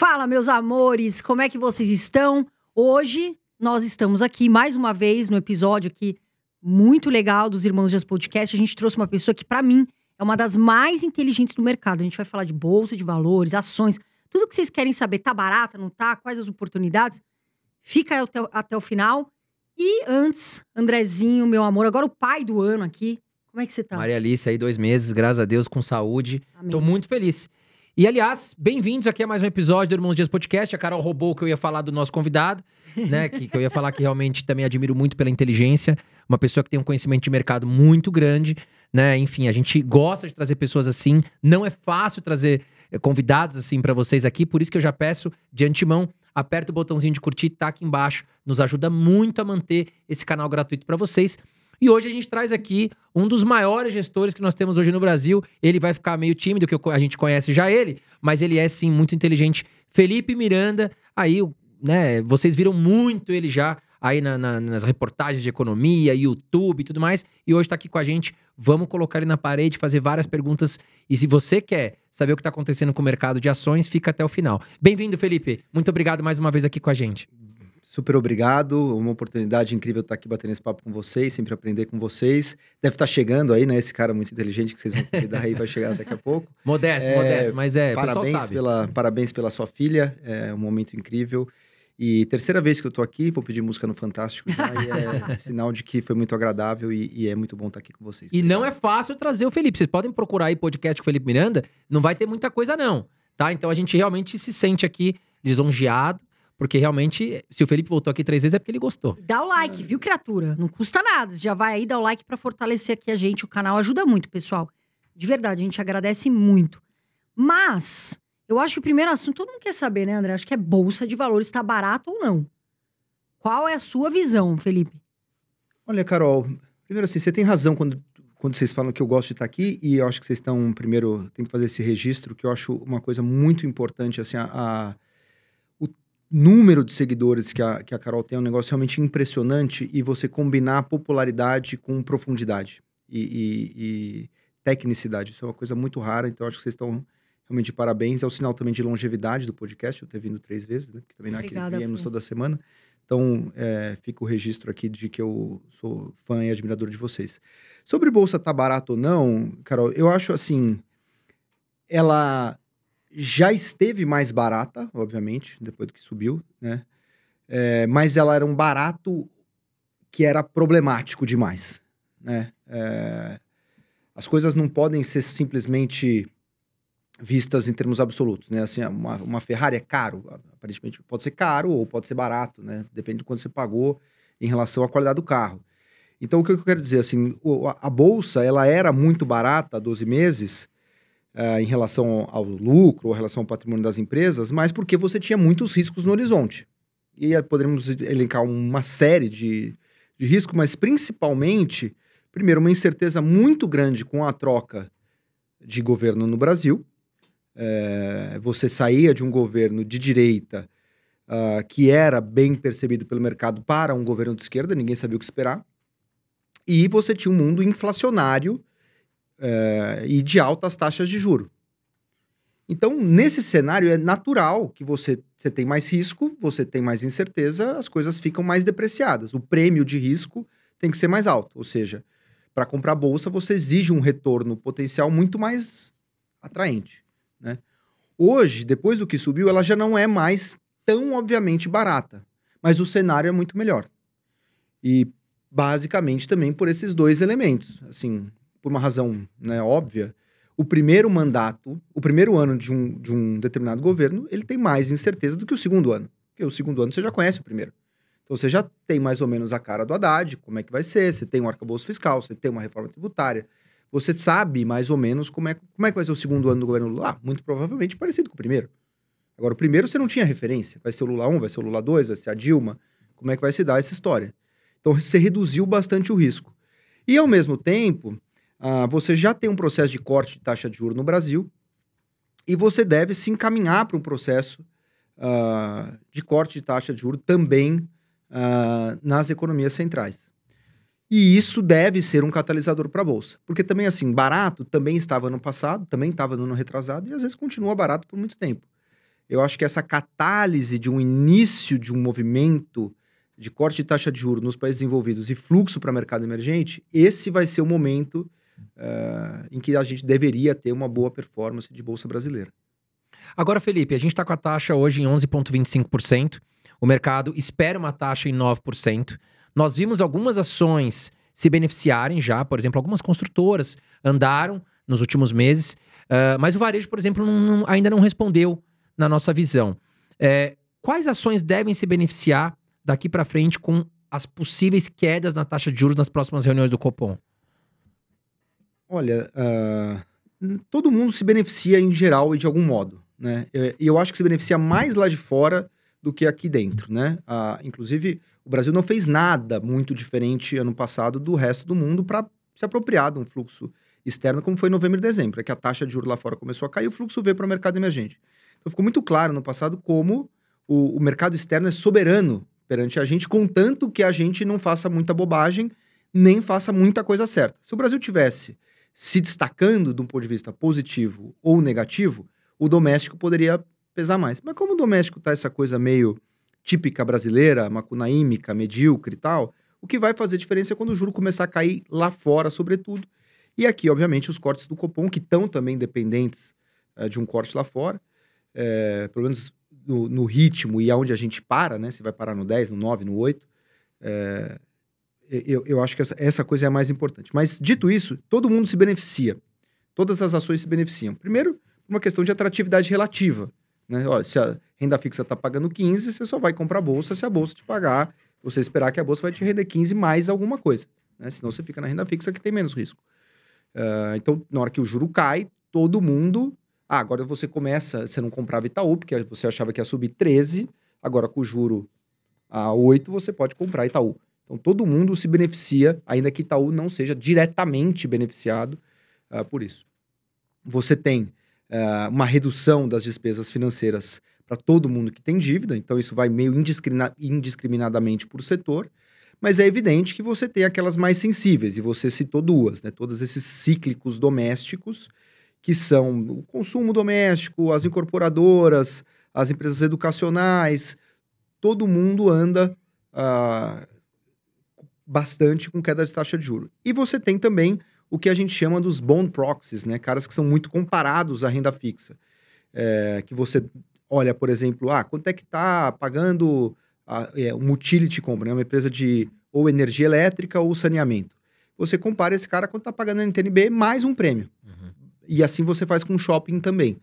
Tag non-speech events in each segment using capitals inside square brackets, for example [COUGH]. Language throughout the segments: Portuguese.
Fala, meus amores, como é que vocês estão? Hoje nós estamos aqui mais uma vez no episódio aqui muito legal dos Irmãos Dias Podcast. A gente trouxe uma pessoa que, para mim, é uma das mais inteligentes do mercado. A gente vai falar de bolsa de valores, ações, tudo que vocês querem saber. Tá barata, não tá? Quais as oportunidades? Fica aí até, até o final. E antes, Andrezinho, meu amor, agora o pai do ano aqui. Como é que você tá? Maria Alice aí, dois meses, graças a Deus, com saúde. Amém. Tô muito feliz. E, aliás, bem-vindos aqui a mais um episódio do Irmãos Dias Podcast. A Carol roubou o que eu ia falar do nosso convidado, né? [LAUGHS] que, que eu ia falar que realmente também admiro muito pela inteligência. Uma pessoa que tem um conhecimento de mercado muito grande, né? Enfim, a gente gosta de trazer pessoas assim. Não é fácil trazer eh, convidados assim para vocês aqui, por isso que eu já peço de antemão, aperta o botãozinho de curtir, tá aqui embaixo. Nos ajuda muito a manter esse canal gratuito para vocês. E hoje a gente traz aqui um dos maiores gestores que nós temos hoje no Brasil. Ele vai ficar meio tímido, que a gente conhece já ele, mas ele é sim muito inteligente. Felipe Miranda, aí, né, vocês viram muito ele já aí na- na- nas reportagens de economia, YouTube e tudo mais. E hoje tá aqui com a gente. Vamos colocar ele na parede, fazer várias perguntas. E se você quer saber o que tá acontecendo com o mercado de ações, fica até o final. Bem-vindo, Felipe. Muito obrigado mais uma vez aqui com a gente. Super obrigado, uma oportunidade incrível estar aqui batendo esse papo com vocês, sempre aprender com vocês. Deve estar chegando aí, né? Esse cara muito inteligente que vocês vão convidar aí vai chegar daqui a pouco. [LAUGHS] Modesto, É, modesto, mas é, parabéns, pela, parabéns pela sua filha, é um momento incrível. E terceira vez que eu tô aqui, vou pedir música no Fantástico já, e é [LAUGHS] sinal de que foi muito agradável e, e é muito bom estar aqui com vocês. E não é fácil trazer o Felipe. Vocês podem procurar aí podcast com o Felipe Miranda, não vai ter muita coisa, não. Tá? Então a gente realmente se sente aqui lisonjeado, porque realmente, se o Felipe voltou aqui três vezes, é porque ele gostou. Dá o like, viu, criatura? Não custa nada. Já vai aí, dá o like pra fortalecer aqui a gente. O canal ajuda muito, pessoal. De verdade, a gente agradece muito. Mas, eu acho que o primeiro assunto, todo mundo quer saber, né, André? Acho que é bolsa de valores, tá barato ou não. Qual é a sua visão, Felipe? Olha, Carol, primeiro assim, você tem razão quando, quando vocês falam que eu gosto de estar aqui, e eu acho que vocês estão, primeiro, tem que fazer esse registro, que eu acho uma coisa muito importante, assim, a, a- número de seguidores que a, que a Carol tem é um negócio realmente impressionante, e você combinar popularidade com profundidade e, e- e tecnicidade, isso é uma coisa muito rara, então acho que vocês estão realmente de parabéns, é o sinal também de longevidade do podcast, eu ter vindo três vezes, né, porque também não é que Obrigada, viemos toda semana, então, é, fica o registro aqui de que eu sou fã e admirador de vocês. Sobre bolsa tá barato ou não, Carol, eu acho assim, ela já esteve mais barata, obviamente, depois do que subiu, né? É, mas ela era um barato que era problemático demais, né? É, as coisas não podem ser simplesmente vistas em termos absolutos, né? Assim, uma, uma Ferrari é caro, aparentemente pode ser caro ou pode ser barato, né? Depende de quanto você pagou em relação à qualidade do carro. Então, o que eu quero dizer, assim, a bolsa, ela era muito barata há 12 meses eh, em relação ao lucro, ou em relação ao patrimônio das empresas, mas porque você tinha muitos riscos no horizonte. E aí poderíamos elencar uma série de, de riscos, mas principalmente, primeiro, uma incerteza muito grande com a troca de governo no Brasil, é, você saía de um governo de direita ah, que era bem percebido pelo mercado para um governo de esquerda, ninguém sabia o que esperar, e você tinha um mundo inflacionário eh, e de altas taxas de juro. Então, nesse cenário, é natural que você, você tem mais risco, você tem mais incerteza, as coisas ficam mais depreciadas. O prêmio de risco tem que ser mais alto. Ou seja, para comprar bolsa, você exige um retorno potencial muito mais atraente. Né? Hoje, depois do que subiu, ela já não é mais tão obviamente barata, mas o cenário é muito melhor. E basicamente também por esses dois elementos. Assim, por uma razão né, óbvia, o primeiro mandato, o primeiro ano de um, de um determinado governo, ele tem mais incerteza do que o segundo ano. Porque o segundo ano você já conhece o primeiro. Então você já tem mais ou menos a cara do Haddad, como é que vai ser, você tem um arcabouço fiscal, você tem uma reforma tributária, você sabe mais ou menos como é, como é que vai ser o segundo ano do governo Lula. Ah, muito provavelmente parecido com o primeiro. Agora, o primeiro você não tinha referência. Vai ser o Lula 1, vai ser o Lula 2, vai ser a Dilma. Como é que vai se dar essa história? Então, você reduziu bastante o risco. E, ao mesmo tempo, ah, você já tem um processo de corte de taxa de juros no Brasil e você deve se encaminhar para um processo ah, de corte de taxa de juros também ah, nas economias centrais. E isso deve ser um catalisador para a Bolsa. Porque também, assim, barato também estava no passado, também estava no ano retrasado e às vezes continua barato por muito tempo. Eu acho que essa catálise de um início de um movimento de corte de taxa de juros nos países desenvolvidos e fluxo para mercado emergente, esse vai ser o momento uh, em que a gente deveria ter uma boa performance de bolsa brasileira. Agora, Felipe, a gente está com a taxa hoje em 11,25%. O mercado espera uma taxa em 9%. Nós vimos algumas ações se beneficiarem já, por exemplo, algumas construtoras andaram nos últimos meses, uh, mas o varejo, por exemplo, não, não, ainda não respondeu na nossa visão. É, quais ações devem se beneficiar daqui para frente com as possíveis quedas na taxa de juros nas próximas reuniões do Copom? Olha, uh, todo mundo se beneficia em geral e de algum modo, né? E eu acho que se beneficia mais lá de fora do que aqui dentro, né? Uh, inclusive, o Brasil não fez nada muito diferente ano passado do resto do mundo para se apropriar de um fluxo externo, como foi em novembro e dezembro, é que a taxa de juros lá fora começou a cair, o fluxo veio para o mercado emergente. Então ficou muito claro no passado como o, o mercado externo é soberano perante a gente, contanto que a gente não faça muita bobagem, nem faça muita coisa certa. Se o Brasil tivesse se destacando de um ponto de vista positivo ou negativo, o doméstico poderia pesar mais. Mas como o doméstico tá essa coisa meio típica brasileira, macunaímica, medíocre e tal, o que vai fazer diferença é quando o juro começar a cair lá fora, sobretudo. E aqui, obviamente, os cortes do Copom, que estão também dependentes é, de um corte lá fora, é, pelo menos no, no, ritmo e aonde a gente para, né? Se vai parar no 10, no 9, no 8. É, eu, eu acho que essa, essa coisa é a mais importante. Mas, dito isso, todo mundo se beneficia. Todas as ações se beneficiam. Primeiro, uma questão de atratividade relativa. Né? Olha, se a renda fixa está pagando 15, você só vai comprar a bolsa se a bolsa te pagar, você esperar que a bolsa vai te render 15 mais alguma coisa. Né? Senão você fica na renda fixa que tem menos risco. Uh, então, na hora que o juro cai, todo mundo. Ah, agora você começa, você não comprava Itaú, porque você achava que ia subir 13, agora com o juro a 8, você pode comprar Itaú. Então, todo mundo se beneficia, ainda que Itaú não seja diretamente beneficiado uh, por isso. Você tem uh, uma redução das despesas financeiras para todo mundo que tem dívida, então isso vai meio indiscrimina indiscriminadamente por setor, mas é evidente que você tem aquelas mais sensíveis, e você citou duas, né? Todos esses cíclicos domésticos, que são o consumo doméstico, as incorporadoras, as empresas educacionais, todo mundo anda uh, bastante com queda de taxa de juros. E você tem também o que a gente chama dos bond proxies, né? Caras que são muito comparados à renda fixa. É, que você olha, por exemplo, ah, quanto é que está pagando a, é, uma utility company, né? uma empresa de ou energia elétrica ou saneamento. Você compara esse cara quanto está pagando na NTNB mais um prêmio. Uhum. E assim você faz com shopping também.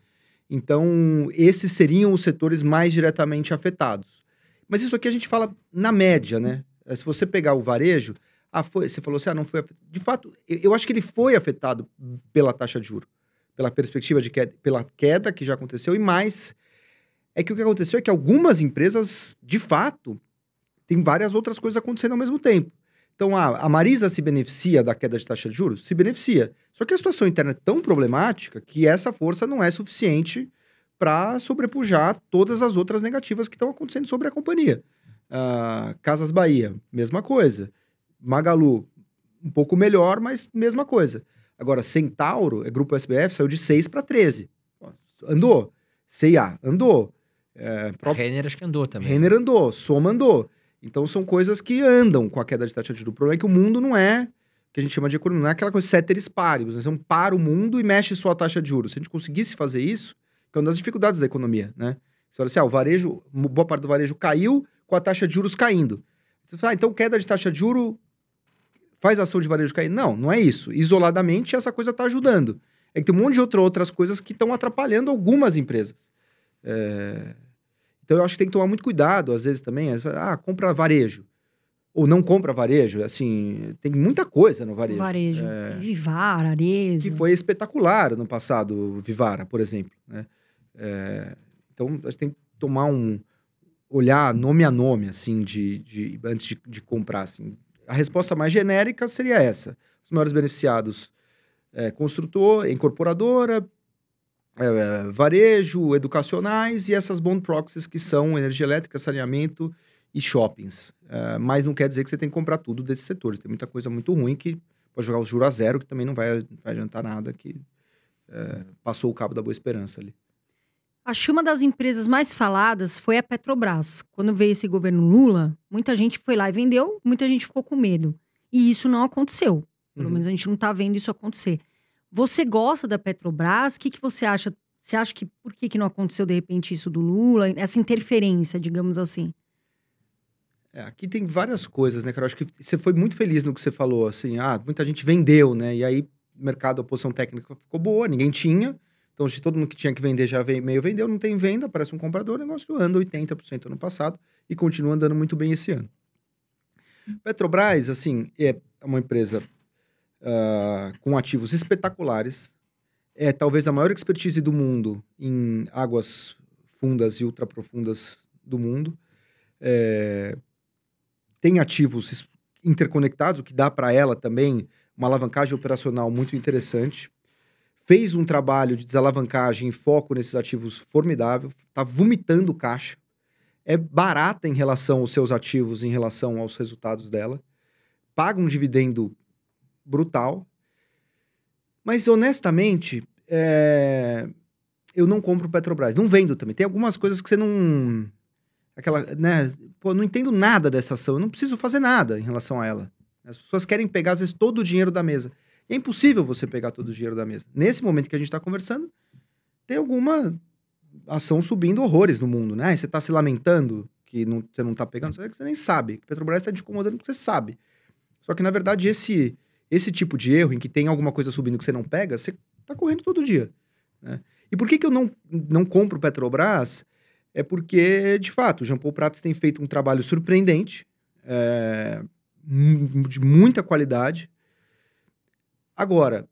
Então, esses seriam os setores mais diretamente afetados. Mas isso aqui a gente fala na média, né? Se você pegar o varejo, ah, foi, você falou assim, ah, não foi. De fato, eu, acho que ele foi afetado pela taxa de juro, pela perspectiva de queda, pela queda que já aconteceu e mais é que o que aconteceu é que algumas empresas, de fato, tem várias outras coisas acontecendo ao mesmo tempo. Então, a, a Marisa se beneficia da queda de taxa de juros? Se beneficia. Só que a situação interna é tão problemática que essa força não é suficiente para sobrepujar todas as outras negativas que estão acontecendo sobre a companhia. Uh, Casas Bahia, mesma coisa. Magalu, um pouco melhor, mas mesma coisa. Agora, Centauro, é grupo SBF, saiu de 6 para 13. Andou. CIA, andou. É, próprio... Renner acho que andou também. Renner andou, Soma andou. Então são coisas que andam com a queda de taxa de juros. O problema é que o mundo não é, que a gente chama de economia, não é aquela coisa ceteris paribus. Né? Você não para o mundo e mexe sua taxa de juros. Se a gente conseguisse fazer isso, que é uma das dificuldades da economia, né? Você olha assim, ah, o varejo, boa parte do varejo caiu com a taxa de juros caindo. Você fala, ah, então queda de taxa de juros faz a ação de varejo cair. Não, não é isso. Isoladamente, essa coisa está ajudando. É que tem um monte de outra, outras coisas que estão atrapalhando algumas empresas. É... Então, eu acho que tem que tomar muito cuidado, às vezes, também. Ah, compra varejo. Ou não compra varejo. Assim, tem muita coisa no varejo. Varejo. É... Vivara, Arezzo. Que foi espetacular no passado, Vivara, por exemplo. Né? É... Então, a gente tem que tomar um... Olhar nome a nome, assim, de, de antes de, de comprar, assim a resposta mais genérica seria essa. Os maiores beneficiados é, construtor, incorporadora, é, varejo, educacionais e essas bond proxies que são energia elétrica, saneamento e shoppings. É, mas não quer dizer que você tem que comprar tudo desses setores. Tem muita coisa muito ruim que pode jogar os juros a zero, que também não vai, vai adiantar nada, que é, passou o cabo da boa esperança ali. Acho que uma das empresas mais faladas foi a Petrobras. Quando veio esse governo Lula, muita gente foi lá e vendeu, muita gente ficou com medo. E isso não aconteceu. Pelo Uhum. menos a gente não está vendo isso acontecer. Você gosta da Petrobras? O que, que você acha? Você acha que por que, que não aconteceu de repente isso do Lula? Essa interferência, digamos assim. É, aqui tem várias coisas, né, cara? Eu Acho que você foi muito feliz no que você falou, assim, ah, muita gente vendeu, né? E aí, o mercado, a posição técnica ficou boa, ninguém tinha. Então, se todo mundo que tinha que vender já veio, meio vendeu, não tem venda, parece um comprador, o negócio anda 80% ano passado e continua andando muito bem esse ano. Petrobras, assim, é uma empresa ah, com ativos espetaculares, é talvez a maior expertise do mundo em águas fundas e ultraprofundas do mundo. É, tem ativos interconectados, o que dá para ela também uma alavancagem operacional muito interessante. Fez um trabalho de desalavancagem e foco nesses ativos formidável, está vomitando caixa. É barata em relação aos seus ativos, em relação aos resultados dela. Paga um dividendo brutal. Mas, honestamente, é, eu não compro Petrobras. Não vendo também. Tem algumas coisas que você não aquela, né? Pô, não entendo nada dessa ação, eu não preciso fazer nada em relação a ela. As pessoas querem pegar, às vezes, todo o dinheiro da mesa. É impossível você pegar todo o dinheiro da mesa. Nesse momento que a gente está conversando, tem alguma ação subindo horrores no mundo, né? Você está se lamentando que não, você não está pegando, você você nem sabe. Que Petrobras está te incomodando porque você sabe. Só que, na verdade, esse, esse tipo de erro, em que tem alguma coisa subindo que você não pega, você está correndo todo dia. Né? E por que, que eu não, não compro Petrobras? É porque, de fato, o Jean Paul Prats tem feito um trabalho surpreendente, é, de muita qualidade. Agora,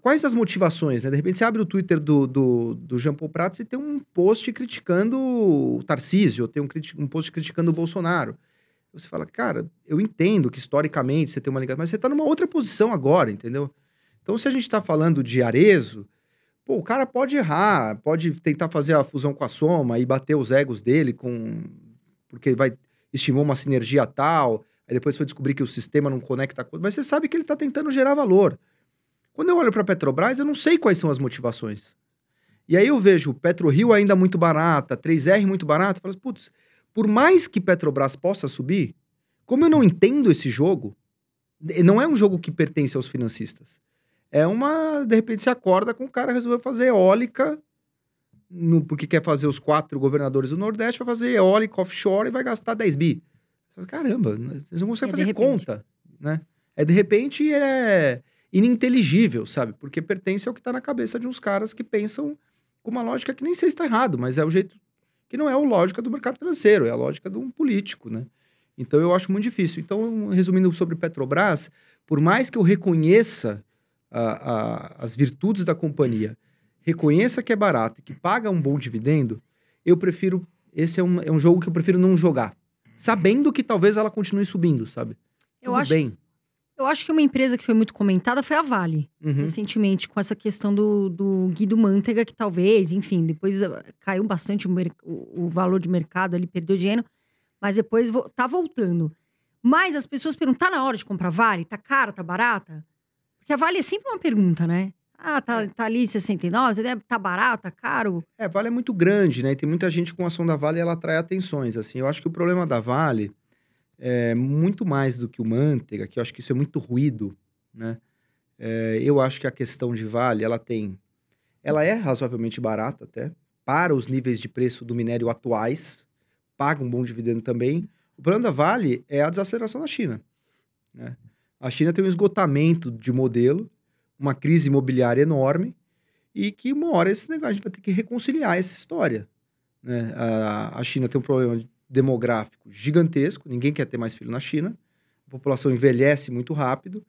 quais as motivações? Né? De repente você abre o Twitter do, do, do Jean Paul Prats e tem um post criticando o Tarcísio, tem um, um post criticando o Bolsonaro. Você fala, cara, eu entendo que historicamente você tem uma ligação, mas você está numa outra posição agora, entendeu? Então, se a gente está falando de Arezo, pô, o cara pode errar, pode tentar fazer a fusão com a soma e bater os egos dele com. Porque vai estimou uma sinergia tal, aí depois foi descobrir que o sistema não conecta com. Mas você sabe que ele está tentando gerar valor. Quando eu olho para a Petrobras, eu não sei quais são as motivações. E aí eu vejo PetroRio ainda muito barata, 3R muito barata, falo, putz, por mais que Petrobras possa subir, como eu não entendo esse jogo, não é um jogo que pertence aos financistas. É uma. De repente você acorda com o cara resolveu fazer eólica, no, porque quer fazer os quatro governadores do Nordeste, vai fazer eólica offshore e vai gastar 10 bi. Fala, Caramba, vocês não conseguem É fazer conta, né? É de repente é ininteligível, sabe? Porque pertence ao que tá na cabeça de uns caras que pensam com uma lógica que nem sei se está errado, mas é o jeito que não é a lógica do mercado financeiro, é a lógica de um político, né? Então eu acho muito difícil. Então, resumindo sobre Petrobras, por mais que eu reconheça a- a- as virtudes da companhia, reconheça que é barato e que paga um bom dividendo, eu prefiro. Esse é um, é um jogo que eu prefiro não jogar. Sabendo que talvez ela continue subindo, sabe? Eu Tudo acho, bem. eu acho que uma empresa que foi muito comentada foi a Vale. Uhum. recentemente com essa questão do, do Guido Mantega, que talvez, enfim, depois ah, caiu bastante o- o valor de mercado, ele perdeu dinheiro, mas depois vo- tá voltando. Mas as pessoas perguntam, tá na hora de comprar Vale? Tá cara, tá barata? Porque a Vale é sempre uma pergunta, né? Ah, tá, tá ali 69, deve- tá barato, tá caro? É, Vale é muito grande, né? E tem muita gente com a ação da Vale e ela atrai atenções, assim. Eu acho que o problema da Vale é muito mais do que o Manteiga, que eu acho que isso é muito ruído, né? É, eu acho que a questão de Vale, ela tem... Ela é razoavelmente barata até, para os níveis de preço do minério atuais, paga um bom dividendo também. O problema da Vale é a desaceleração da China, né? A China tem um esgotamento de modelo, uma crise imobiliária enorme, e que uma hora esse negócio a gente vai ter que reconciliar essa história. Né? A, a China tem um problema demográfico gigantesco, ninguém quer ter mais filho na China, a população envelhece muito rápido,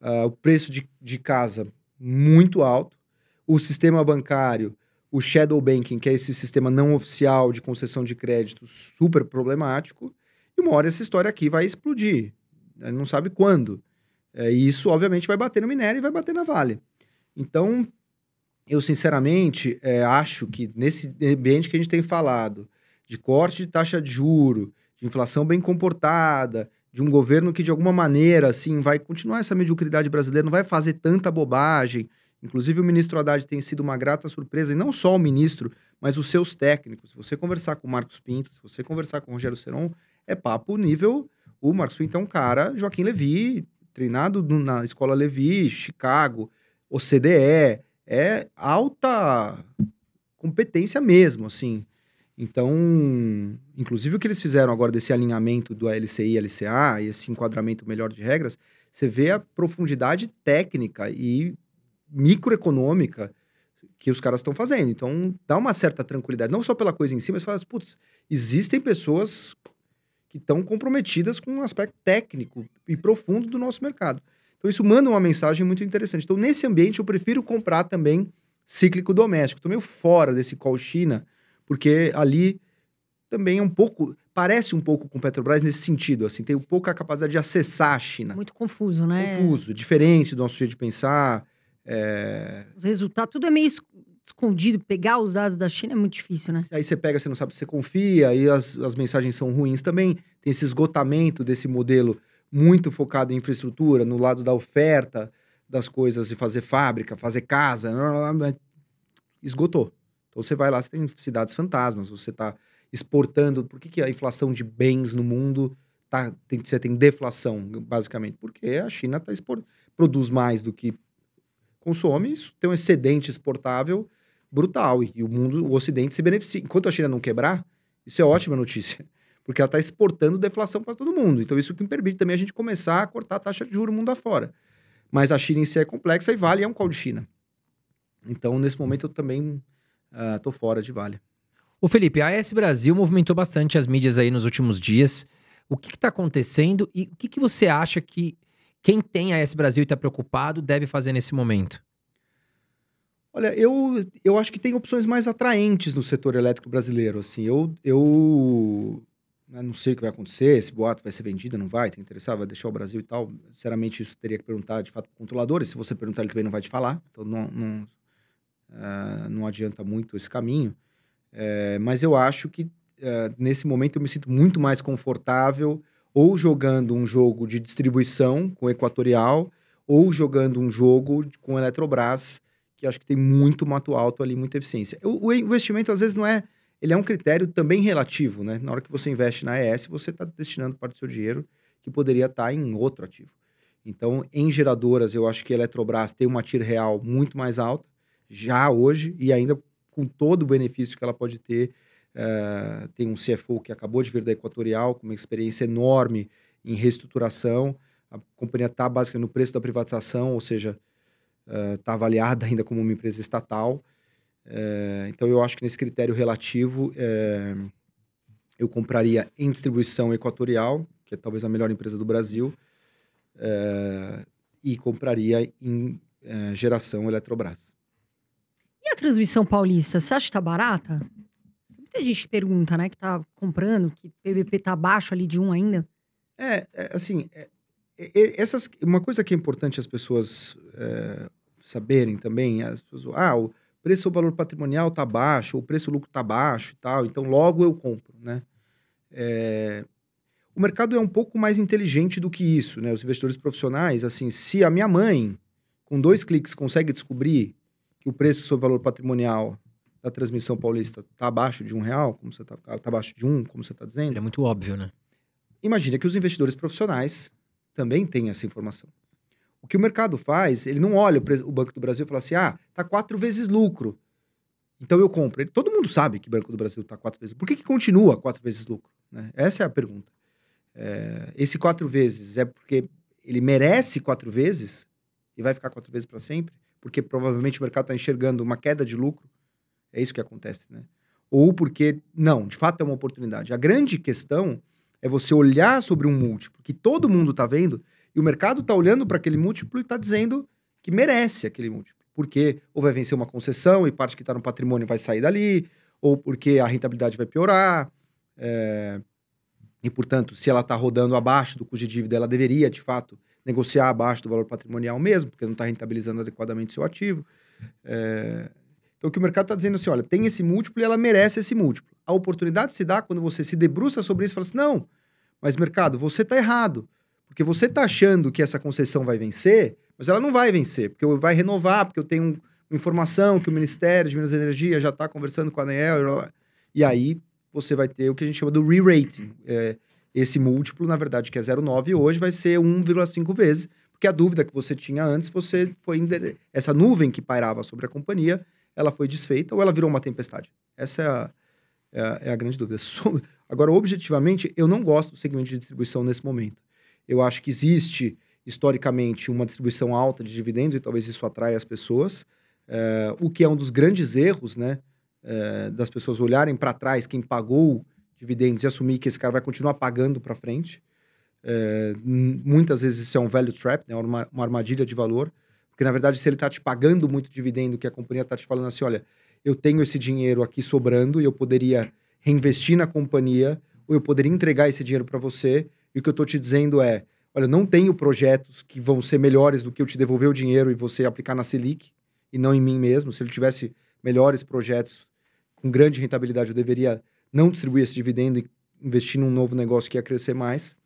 ah, o preço de, de casa muito alto, o sistema bancário, o shadow banking, que é esse sistema não oficial de concessão de crédito, super problemático, e uma hora essa história aqui vai explodir, né? não sabe quando. É, e isso, obviamente, vai bater no minério e vai bater na Vale. Então, eu sinceramente é, acho que nesse ambiente que a gente tem falado, de corte de taxa de juro, de inflação bem comportada, de um governo que de alguma maneira assim vai continuar essa mediocridade brasileira, não vai fazer tanta bobagem Inclusive, o ministro Haddad tem sido uma grata surpresa, e não só o ministro, mas os seus técnicos. Se você conversar com o Marcos Pinto, se você conversar com o Rogério Seron, é papo nível. O Marcos Pinto é um cara, Joaquim Levi, treinado na escola Levi, Chicago, OCDE, é alta competência mesmo, assim. Então, inclusive o que eles fizeram agora desse alinhamento do LCI e LCA e esse enquadramento melhor de regras, você vê a profundidade técnica e microeconômica que os caras estão fazendo. Então, dá uma certa tranquilidade, não só pela coisa em si, mas fala, assim, putz, existem pessoas que estão comprometidas com um aspecto técnico e profundo do nosso mercado. Então, isso manda uma mensagem muito interessante. Então, nesse ambiente, eu prefiro comprar também cíclico doméstico. Estou meio fora desse call China, porque ali também é um pouco, parece um pouco com Petrobras nesse sentido, assim, tem um pouco a capacidade de acessar a China. Muito confuso, né? Confuso, diferente do nosso jeito de pensar. É... Os resultados, tudo é meio escondido. Pegar os dados da China é muito difícil, né? Aí você pega, você não sabe se você confia, aí as, as mensagens são ruins também. Tem esse esgotamento desse modelo muito focado em infraestrutura, no lado da oferta das coisas e fazer fábrica, fazer casa. Esgotou. Então você vai lá, você tem cidades fantasmas, você está exportando. Por que, que a inflação de bens no mundo tá, tem, você tem deflação, basicamente? Porque a China tá export, produz mais do que consome, isso tem um excedente exportável brutal. E, o mundo, o Ocidente se beneficia. Enquanto a China não quebrar, isso é ótima notícia. [LAUGHS] Porque ela está exportando deflação para todo mundo. Então, isso que permite também a gente começar a cortar a taxa de juros mundo afora. Mas a China em si é complexa e Vale é um call de China. Então, nesse momento, eu também estou uh, fora de Vale. O Felipe, a AS Brasil movimentou bastante as mídias aí nos últimos dias. O que está acontecendo e o que, que você acha que quem tem a AS Brasil e está preocupado deve fazer nesse momento? Olha, eu, eu acho que tem opções mais atraentes no setor elétrico brasileiro. Assim, eu, eu né, não sei o que vai acontecer, esse boato vai ser vendido, não vai, tem interessado, vai deixar o Brasil e tal. Sinceramente, isso teria que perguntar de fato para controladores. Se você perguntar, ele também não vai te falar. Então, não, não, uh, não adianta muito esse caminho. É, mas eu acho que é, nesse momento eu me sinto muito mais confortável ou jogando um jogo de distribuição com Equatorial ou jogando um jogo com Eletrobras, que acho que tem muito mato alto ali, muita eficiência. O, o, investimento, às vezes, não é... Ele é um critério também relativo, né? Na hora que você investe na ES, você está destinando parte do seu dinheiro que poderia estar tá em outro ativo. Então, em geradoras, eu acho que a Eletrobras tem uma TIR real muito mais alta, já hoje, e ainda com todo o benefício que ela pode ter. Uh, tem um CFO que acabou de vir da Equatorial, com uma experiência enorme em reestruturação. A companhia está basicamente no preço da privatização, ou seja, está uh, avaliada [LAUGHS] ainda como uma empresa estatal. Uh, então, eu acho que nesse critério relativo, eh, eu compraria em distribuição Equatorial, que é talvez a melhor empresa do Brasil, e compraria em geração Eletrobras a transmissão paulista, você acha que tá barata? Muita gente pergunta, né, que tá comprando, que PVP tá abaixo ali de um ainda. É, é assim, é, é, essas, uma coisa que é importante as pessoas é, saberem também, as pessoas, ah, o preço ou valor patrimonial tá baixo, o preço lucro tá baixo e tal, então logo eu compro, né? É, o mercado é um pouco mais inteligente do que isso, né? Os investidores profissionais, assim, se a minha mãe, com dois cliques, consegue descobrir que o preço sobre valor patrimonial da transmissão paulista está abaixo de um real, como você está tá abaixo de um, como você está dizendo. É muito óbvio, né? Imagina que os investidores profissionais também têm essa informação. O que o mercado faz, ele não olha o, Banco do Brasil e fala assim, ah, tá quatro vezes lucro. Então eu compro. Todo mundo sabe que o Banco do Brasil está quatro vezes. Por que, que continua quatro vezes lucro? Né? Essa é a pergunta. É, esse quatro vezes é porque ele merece quatro vezes e vai ficar quatro vezes para sempre? porque provavelmente o mercado está enxergando uma queda de lucro. É isso que acontece, né? Ou porque, não, de fato é uma oportunidade. A grande questão é você olhar sobre um múltiplo que todo mundo está vendo e o mercado está olhando para aquele múltiplo e está dizendo que merece aquele múltiplo. Porque ou vai vencer uma concessão e parte que está no patrimônio vai sair dali, ou porque a rentabilidade vai piorar. É... E, portanto, se ela está rodando abaixo do custo de dívida, ela deveria, de fato, negociar abaixo do valor patrimonial mesmo, porque não está rentabilizando adequadamente seu ativo. É... Então, o que o mercado está dizendo assim, olha, tem esse múltiplo e ela merece esse múltiplo. A oportunidade se dá quando você se debruça sobre isso e fala assim, não, mas mercado, você está errado. Porque você está achando que essa concessão vai vencer, Mas ela não vai vencer, porque vai renovar, porque eu tenho informação que o Ministério de Minas e Energia já está conversando com a ANEEL, e aí você vai ter o que a gente chama do re-rating. É, esse múltiplo, na verdade, que é 0,9, hoje vai ser 1,5 vezes, porque a dúvida que você tinha antes, você foi essa nuvem que pairava sobre a companhia, ela foi desfeita ou ela virou uma tempestade? Essa é a, é a, é a grande dúvida. [LAUGHS] Agora, objetivamente, eu não gosto do segmento de distribuição nesse momento. Eu acho que existe, historicamente, uma distribuição alta de dividendos e talvez isso atraia as pessoas, é, o que é um dos grandes erros, né? É, das pessoas olharem para trás, quem pagou dividendos e assumir que esse cara vai continuar pagando para frente. É, muitas vezes isso é um value trap, né? uma, uma armadilha de valor. Porque, na verdade, se ele está te pagando muito dividendo, que a companhia está te falando assim, olha, eu tenho esse dinheiro aqui sobrando e eu poderia reinvestir na companhia, ou eu poderia entregar esse dinheiro para você, e o que eu estou te dizendo é, olha, não tenho projetos que vão ser melhores do que eu te devolver o dinheiro e você aplicar na Selic, e não em mim mesmo. Se ele tivesse melhores projetos com grande rentabilidade, eu deveria não distribuir esse dividendo e investir num novo negócio que ia crescer mais.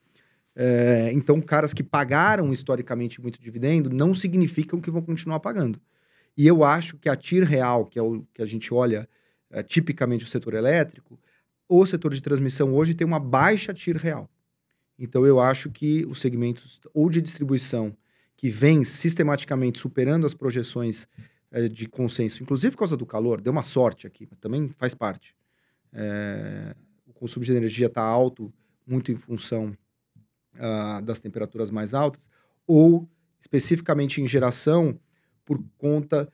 É, então, caras que pagaram historicamente muito dividendo não significam que vão continuar pagando. E eu acho que a TIR real, que é o que a gente olha é, tipicamente o setor elétrico, o setor de transmissão hoje tem uma baixa TIR real. Então, eu acho que os segmentos ou de distribuição que vem sistematicamente superando as projeções é, de consenso, inclusive por causa do calor, deu uma sorte aqui, mas também faz parte. É, o consumo de energia está alto, muito em função uh, das temperaturas mais altas, ou especificamente em geração, por conta.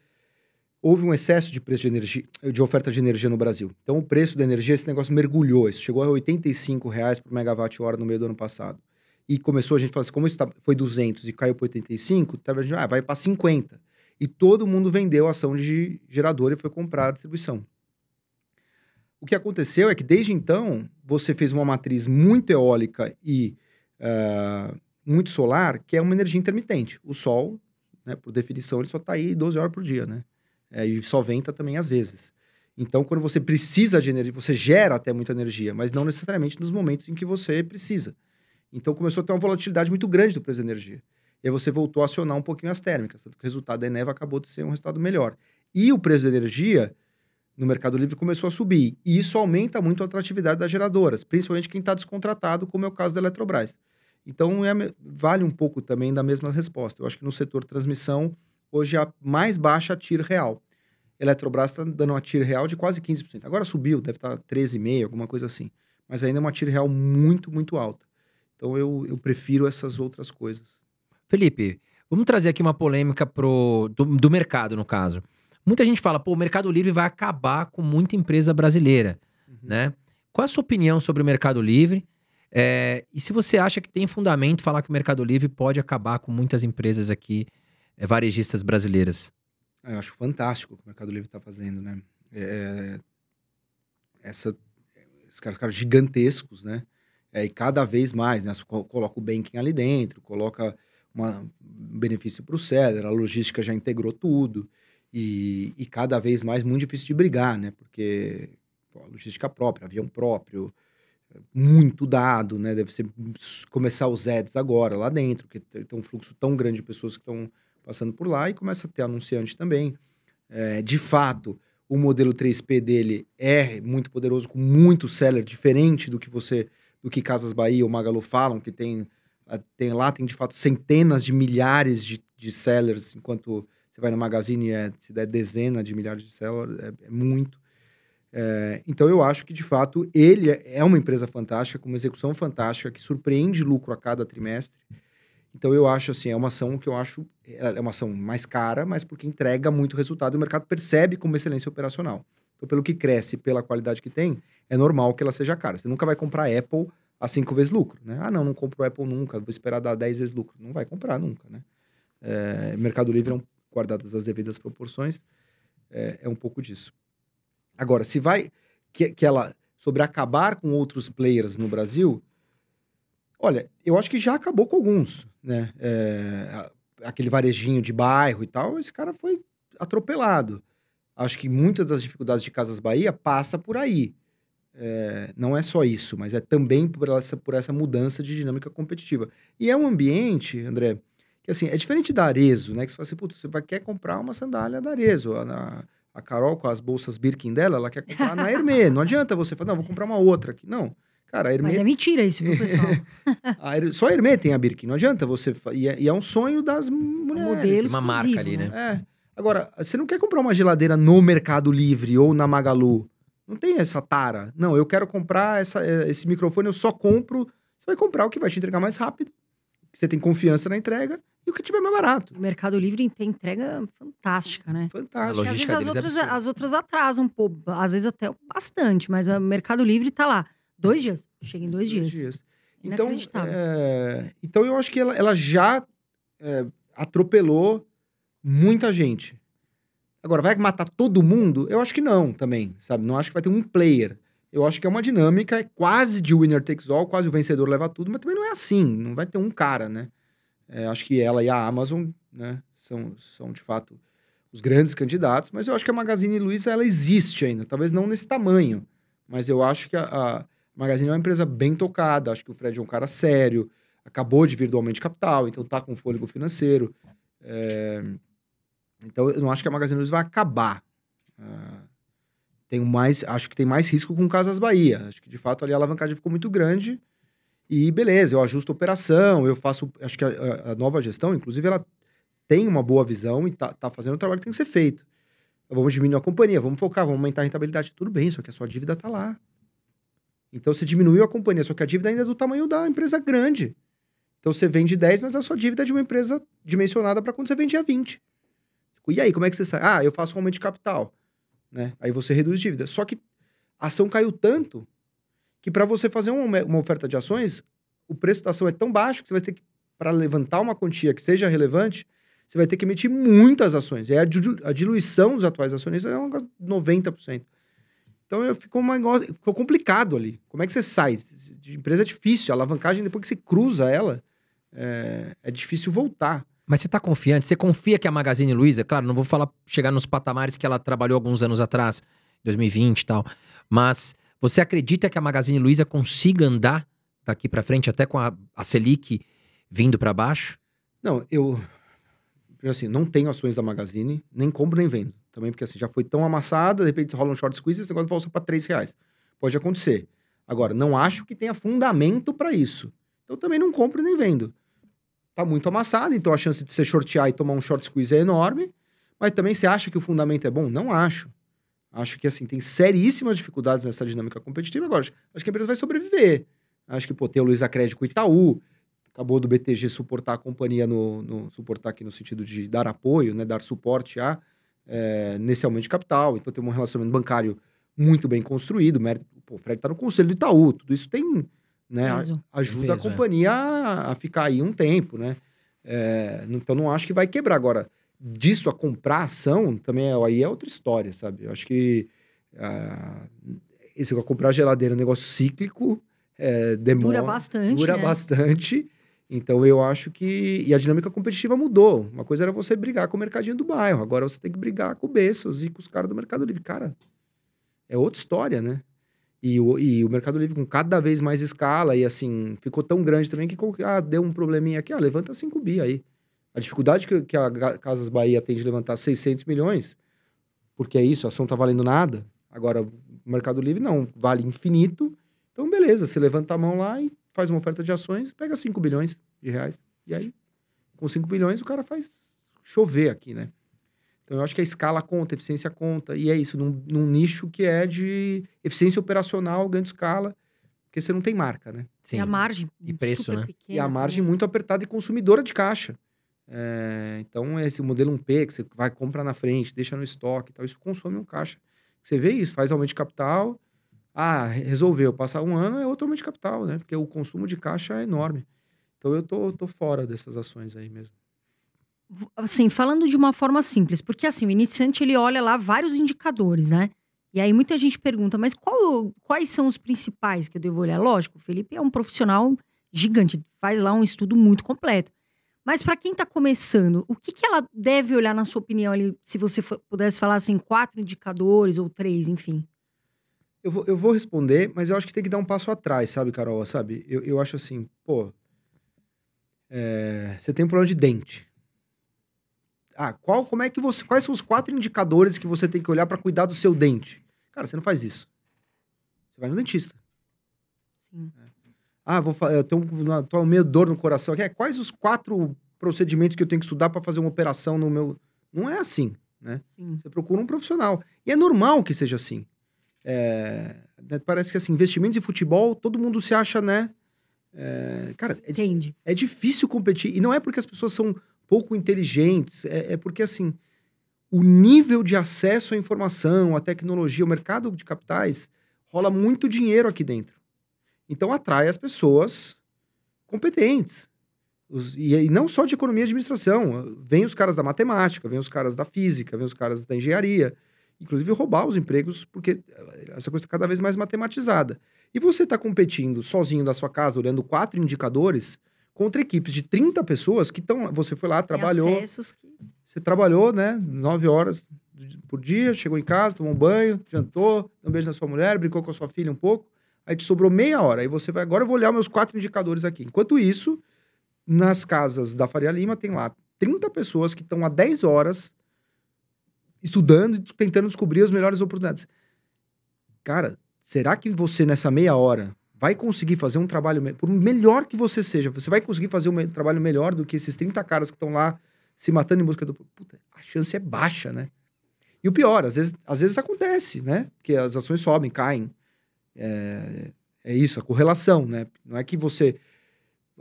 Houve um excesso de preço de energia, de oferta de energia no Brasil. Então, o preço da energia, esse negócio mergulhou. Isso chegou a 85 reais por megawatt-hora no meio do ano passado. E começou a gente falar assim, como isso tá, foi 200 e caiu para 85, tá, a gente, ah, vai para 50. E todo mundo vendeu a ação de gerador e foi comprar a distribuição. O que aconteceu é que desde então você fez uma matriz muito eólica e uh, muito solar, que é uma energia intermitente. O sol, né, por definição, ele só está aí 12 horas por dia, né? É, e só venta também às vezes. Então, quando você precisa de energia, você gera até muita energia, mas não necessariamente nos momentos em que você precisa. Então, começou a ter uma volatilidade muito grande do preço da energia. E aí você voltou a acionar um pouquinho as térmicas, tanto que o resultado da Eneva acabou de ser um resultado melhor. E o preço da energia no Mercado Livre começou a subir. E isso aumenta muito a atratividade das geradoras, principalmente quem está descontratado, como é o caso da Eletrobras. Então, é, vale um pouco também da mesma resposta. Eu acho que no setor transmissão, hoje a mais baixa TIR real. Eletrobras está dando uma TIR real de quase 15%. Agora subiu, deve estar tá 13,5%, alguma coisa assim. Mas ainda é uma TIR real muito, muito alta. Então, eu, eu prefiro essas outras coisas. Felipe, vamos trazer aqui uma polêmica pro, do, do mercado, no caso. Muita gente fala, pô, o Mercado Livre vai acabar com muita empresa brasileira, uhum. né? Qual a sua opinião sobre o Mercado Livre? É, e se você acha que tem fundamento falar que o Mercado Livre pode acabar com muitas empresas aqui, é, varejistas brasileiras? Eu acho fantástico o que o Mercado Livre está fazendo, né? É, essa, esses caras, caras gigantescos, né? É, e cada vez mais, né? Coloca o banking ali dentro, coloca um benefício para o seller, a logística já integrou tudo. E, e, cada vez mais muito difícil de brigar, né? Porque pô, logística própria, avião próprio, muito dado, né? Deve ser começar os ads agora lá dentro, que tem um fluxo tão grande de pessoas que estão passando por lá e começa a ter anunciante também. É, de fato, o modelo 3P dele é muito poderoso, com muito seller, diferente do que você, do que Casas Bahia ou Magalu falam, que tem, tem lá, tem de fato centenas de milhares de, de sellers, enquanto você vai no Magazine, é, se der dezena de milhares de sellers, é, é muito. É, então eu acho que de fato ele é, é uma empresa fantástica, com uma execução fantástica, que surpreende lucro a cada trimestre. Então eu acho assim, é uma ação que eu acho é uma ação mais cara, mas porque entrega muito resultado e o mercado percebe como excelência operacional. Então, pelo que cresce, pela qualidade que tem, é normal que ela seja cara. Você nunca vai comprar Apple a cinco vezes lucro, né? Ah, não, não compro Apple nunca, vou esperar dar 10 vezes lucro. Não vai comprar nunca, né? É, Mercado Livre, é guardadas as devidas proporções, é, é um pouco disso. Agora, se vai. Que, que ela. Sobre acabar com outros players no Brasil. Olha, eu acho que já acabou com alguns, né? É, aquele varejinho de bairro e tal, esse cara foi atropelado. Acho que muitas das dificuldades de Casas Bahia passa por aí. É, não é só isso, mas é também por essa, por essa mudança de dinâmica competitiva. E é um ambiente, André, Que assim, é diferente da Arezo, né? Que você fala assim, putz, você vai, quer comprar uma sandália da Arezo. A, a, a Carol, com as bolsas Birkin dela, ela quer comprar na Hermê. Não adianta você falar, não, vou comprar uma outra aqui. Não. Cara, a Hermê. Mas é mentira isso, viu, pessoal? [LAUGHS] a Her- Só a Hermê tem a Birkin. Não adianta você. E é, e é um sonho das mulheres. modelo Uma marca ali, né? É. Agora, você não quer comprar uma geladeira no Mercado Livre ou na Magalu. Não tem essa tara. Não, eu quero comprar essa, eh, esse microfone, eu só compro. Você vai comprar o que vai te entregar mais rápido, você tem confiança na entrega e o que tiver mais barato. O Mercado Livre tem entrega fantástica, né? Fantástico. Porque às vezes as é outras, absurda. as outras atrasam, pô, às vezes até bastante, mas o Mercado Livre tá lá. Dois dias. Chega em dois, dias. Então, Inacreditável. é, então eu acho que ela, ela já é, atropelou muita gente. Agora, vai matar todo mundo? Eu acho que não também, sabe? Não acho que vai ter um player. Eu acho que é uma dinâmica é quase de winner takes all, quase o vencedor leva tudo, mas também não é assim. Não vai ter um cara, né? É, acho que ela e a Amazon, né, são, são de fato os grandes candidatos, mas eu acho que a Magazine Luiza ela existe ainda, talvez não nesse tamanho, mas eu acho que a, a Magazine é uma empresa bem tocada, acho que o Fred é um cara sério, acabou de vir do aumento de capital, então tá com fôlego financeiro. É, Então eu não acho que a Magazine Luiza vai acabar. Ah, tenho mais, acho que tem mais risco com Casas Bahia. Acho que de fato ali a alavancagem ficou muito grande. E beleza, eu ajusto a operação, eu faço. Acho que a, a- nova gestão, inclusive, ela tem uma boa visão e tá, tá fazendo o trabalho que tem que ser feito. Vamos diminuir a companhia, vamos focar, vamos aumentar a rentabilidade. Tudo bem, só que a sua dívida tá lá. Então você diminuiu a companhia, só que a dívida ainda é do tamanho da empresa grande. Então você vende 10, mas a sua dívida é de uma empresa dimensionada para quando você vendia 20. E aí, como é que você sai? Ah, eu faço um aumento de capital. Né? Aí você reduz dívida. Só que a ação caiu tanto que para você fazer uma, uma oferta de ações, o preço da ação é tão baixo que você vai ter que, para levantar uma quantia que seja relevante, você vai ter que emitir muitas ações. E a, a diluição dos atuais acionistas é um negócio de 90%. Então ficou, um negócio, ficou complicado ali. Como é que você sai? De empresa é difícil. A alavancagem, depois que você cruza ela, é, é difícil voltar. Mas você tá confiante? Você confia que a Magazine Luiza, claro, não vou falar chegar nos patamares que ela trabalhou alguns anos atrás, 2020 e tal, mas você acredita que a Magazine Luiza consiga andar daqui pra frente até com a, a Selic vindo pra baixo? Não, eu. Assim, não tenho ações da Magazine, nem compro nem vendo. Também porque assim, já foi tão amassada, de repente rola um short squeeze e esse negócio volta para 3 reais. Pode acontecer. Agora, não acho que tenha fundamento para isso. Então também não compro nem vendo. Tá muito amassado, então a chance de você shortear e tomar um short squeeze é enorme. Mas também você acha que o fundamento é bom? Não acho. Acho que assim, tem seríssimas dificuldades nessa dinâmica competitiva. Agora, acho que a empresa vai sobreviver. Acho que, pô, ter o Luiz Acred com o Itaú, acabou do BTG suportar a companhia no, no- suportar aqui no sentido de dar apoio, né, dar suporte a é, nesse aumento de capital. Então tem um relacionamento bancário muito bem construído. Mérito, pô, o Fred está no conselho do Itaú, tudo isso tem, né, Peso. ajuda Peso, é. a companhia a, a ficar aí um tempo, né? É, então não acho que vai quebrar agora. Disso a comprar ação também é, aí é outra história, sabe? Eu acho que ah, esse comprar geladeira é um negócio cíclico, é, demora, Dura bastante. dura né? bastante. Então eu acho que. E a dinâmica competitiva mudou. Uma coisa era você brigar com o mercadinho do bairro, agora você tem que brigar com o Bessos e com os caras do Mercado Livre. Cara, é outra história, né? E o, e o Mercado Livre com cada vez mais escala e assim, ficou tão grande também que ah, deu um probleminha aqui, ah, levanta 5 bi aí. A dificuldade que, que a Casas Bahia tem de levantar 600 milhões, porque é isso, a ação tá valendo nada. Agora, o Mercado Livre não, vale infinito. Então, beleza, você levanta a mão lá e faz uma oferta de ações, pega 5 bilhões de reais. E aí, com 5 bilhões, o cara faz chover aqui, né? Então, eu acho que a escala conta, a eficiência conta. E é isso, num, num nicho que é de eficiência operacional, ganho de escala, porque você não tem marca, né? E a margem. E preço, super né? Pequena, E a margem também. muito apertada e consumidora de caixa. É, então, esse modelo 1P, que você vai comprar na frente, deixa no estoque e tal, isso consome um caixa. Você vê isso, faz aumento de capital. Ah, re- resolveu, passar um ano é outro aumento de capital, né? Porque o consumo de caixa é enorme. Então, eu tô, tô fora dessas ações aí mesmo. Assim, falando de uma forma simples, porque assim, o iniciante ele olha lá vários indicadores, né? E aí muita gente pergunta, mas qual- quais são os principais que eu devo olhar? Lógico, o Felipe é um profissional gigante, faz lá um estudo muito completo. Mas para quem está começando, o que, que ela deve olhar, na sua opinião, ali, se você pudesse falar assim, quatro indicadores ou três, enfim? Eu vou, eu vou responder, mas eu acho que tem que dar um passo atrás, sabe, Carol? Sabe? Eu, eu acho assim, pô. é, você tem um problema de dente. Ah, qual, como é que você, quais são os quatro indicadores que você tem que olhar para cuidar do seu dente? Cara, você não faz isso. Você vai no dentista. Sim. Ah, vou, eu tenho, uma- tô meio dor no coração. aqui. É, quais os quatro procedimentos que eu tenho que estudar para fazer uma operação no meu. Não é assim, né? Sim. Você procura um profissional. E é normal que seja assim. É, né, parece que assim, investimentos em futebol, todo mundo se acha, né? é, cara, é, Entende? é difícil competir. E não é porque as pessoas são pouco inteligentes, é, é porque, assim, o nível de acesso à informação, à tecnologia, o mercado de capitais, rola muito dinheiro aqui dentro. Então, atrai as pessoas competentes. Os- e, e não só de economia e administração. Vem os caras da matemática, vem os caras da física, vem os caras da engenharia. Inclusive, roubar os empregos, porque essa coisa está cada vez mais matematizada. E você está competindo sozinho da sua casa, olhando quatro indicadores, contra equipes de 30 pessoas que estão. Você foi lá, trabalhou. acessos Você trabalhou, né? Nove horas por dia, chegou em casa, tomou um banho, jantou, deu um beijo na sua mulher, brincou com a sua filha um pouco. Aí te sobrou meia hora. Aí você vai. Agora eu vou olhar meus quatro indicadores aqui. Enquanto isso, nas casas da Faria Lima, tem lá 30 pessoas que estão há 10 horas estudando e tentando descobrir as melhores oportunidades. Cara, será que você, nessa meia hora, vai conseguir fazer um trabalho, por melhor que você seja, você vai conseguir fazer um trabalho melhor do que esses 30 caras que estão lá se matando em busca do. Puta, a chance é baixa, né? E o pior, às vezes, às vezes acontece, né? Porque as ações sobem, caem. É, é isso, a correlação, né? Não é que você.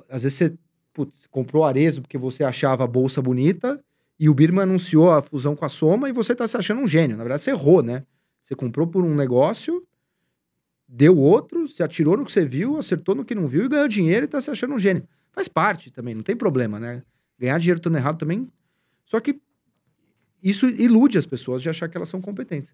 Às vezes você putz, comprou Arezo porque você achava a bolsa bonita e o Birman anunciou a fusão com a Soma e você tá se achando um gênio. Na verdade, você errou, né? Você comprou por um negócio, deu outro, se atirou no que você viu, acertou no que não viu e ganhou dinheiro e tá se achando um gênio. Faz parte também, não tem problema, né? Ganhar dinheiro estando errado também. Só que isso ilude as pessoas de achar que elas são competentes.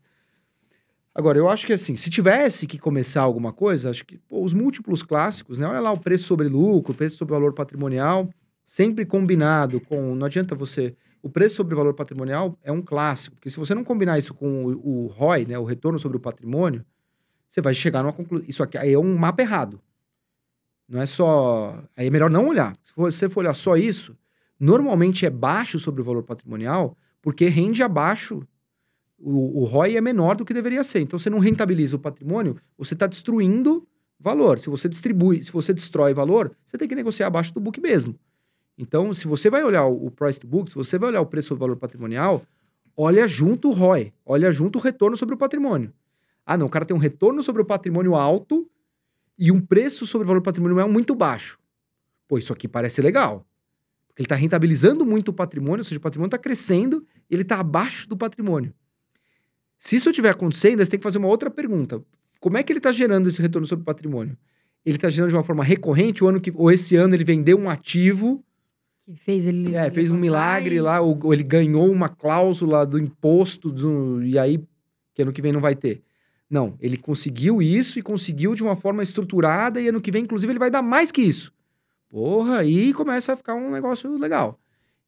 Agora, eu acho que assim, se tivesse que começar alguma coisa, acho que pô, os múltiplos clássicos, né? Olha lá o preço sobre lucro, o preço sobre valor patrimonial, sempre combinado com. Não adianta você. O preço sobre valor patrimonial é um clássico, porque se você não combinar isso com o, o ROI, né, o retorno sobre o patrimônio, você vai chegar numa conclusão. Isso aqui aí é um mapa errado. Não é só. Aí é melhor não olhar. Se você for olhar só isso, normalmente é baixo sobre o valor patrimonial, porque rende abaixo. O, o ROI é menor do que deveria ser. Então, você não rentabiliza o patrimônio, você está destruindo valor. Se você distribui, se você destrói valor, você tem que negociar abaixo do book mesmo. Então, se você vai olhar o, price to book, se você vai olhar o preço sobre o valor patrimonial, olha junto o ROI, olha junto o retorno sobre o patrimônio. Ah, não, o cara tem um retorno sobre o patrimônio alto e um preço sobre o valor patrimonial muito baixo. Pô, isso aqui parece legal. Ele está rentabilizando muito o patrimônio, ou seja, o patrimônio está crescendo ele está abaixo do patrimônio. Se isso estiver acontecendo, você tem que fazer uma outra pergunta. Como é que ele está gerando esse retorno sobre o patrimônio? Ele está gerando de uma forma recorrente, o ano que, ou esse ano ele vendeu um ativo, que fez ele. é, fez um milagre e- lá, ou, ou ele ganhou uma cláusula do imposto, do- e aí, que ano que vem não vai ter. Não, ele conseguiu isso e conseguiu de uma forma estruturada, e ano que vem, inclusive, ele vai dar mais que isso. Porra, aí começa a ficar um negócio legal.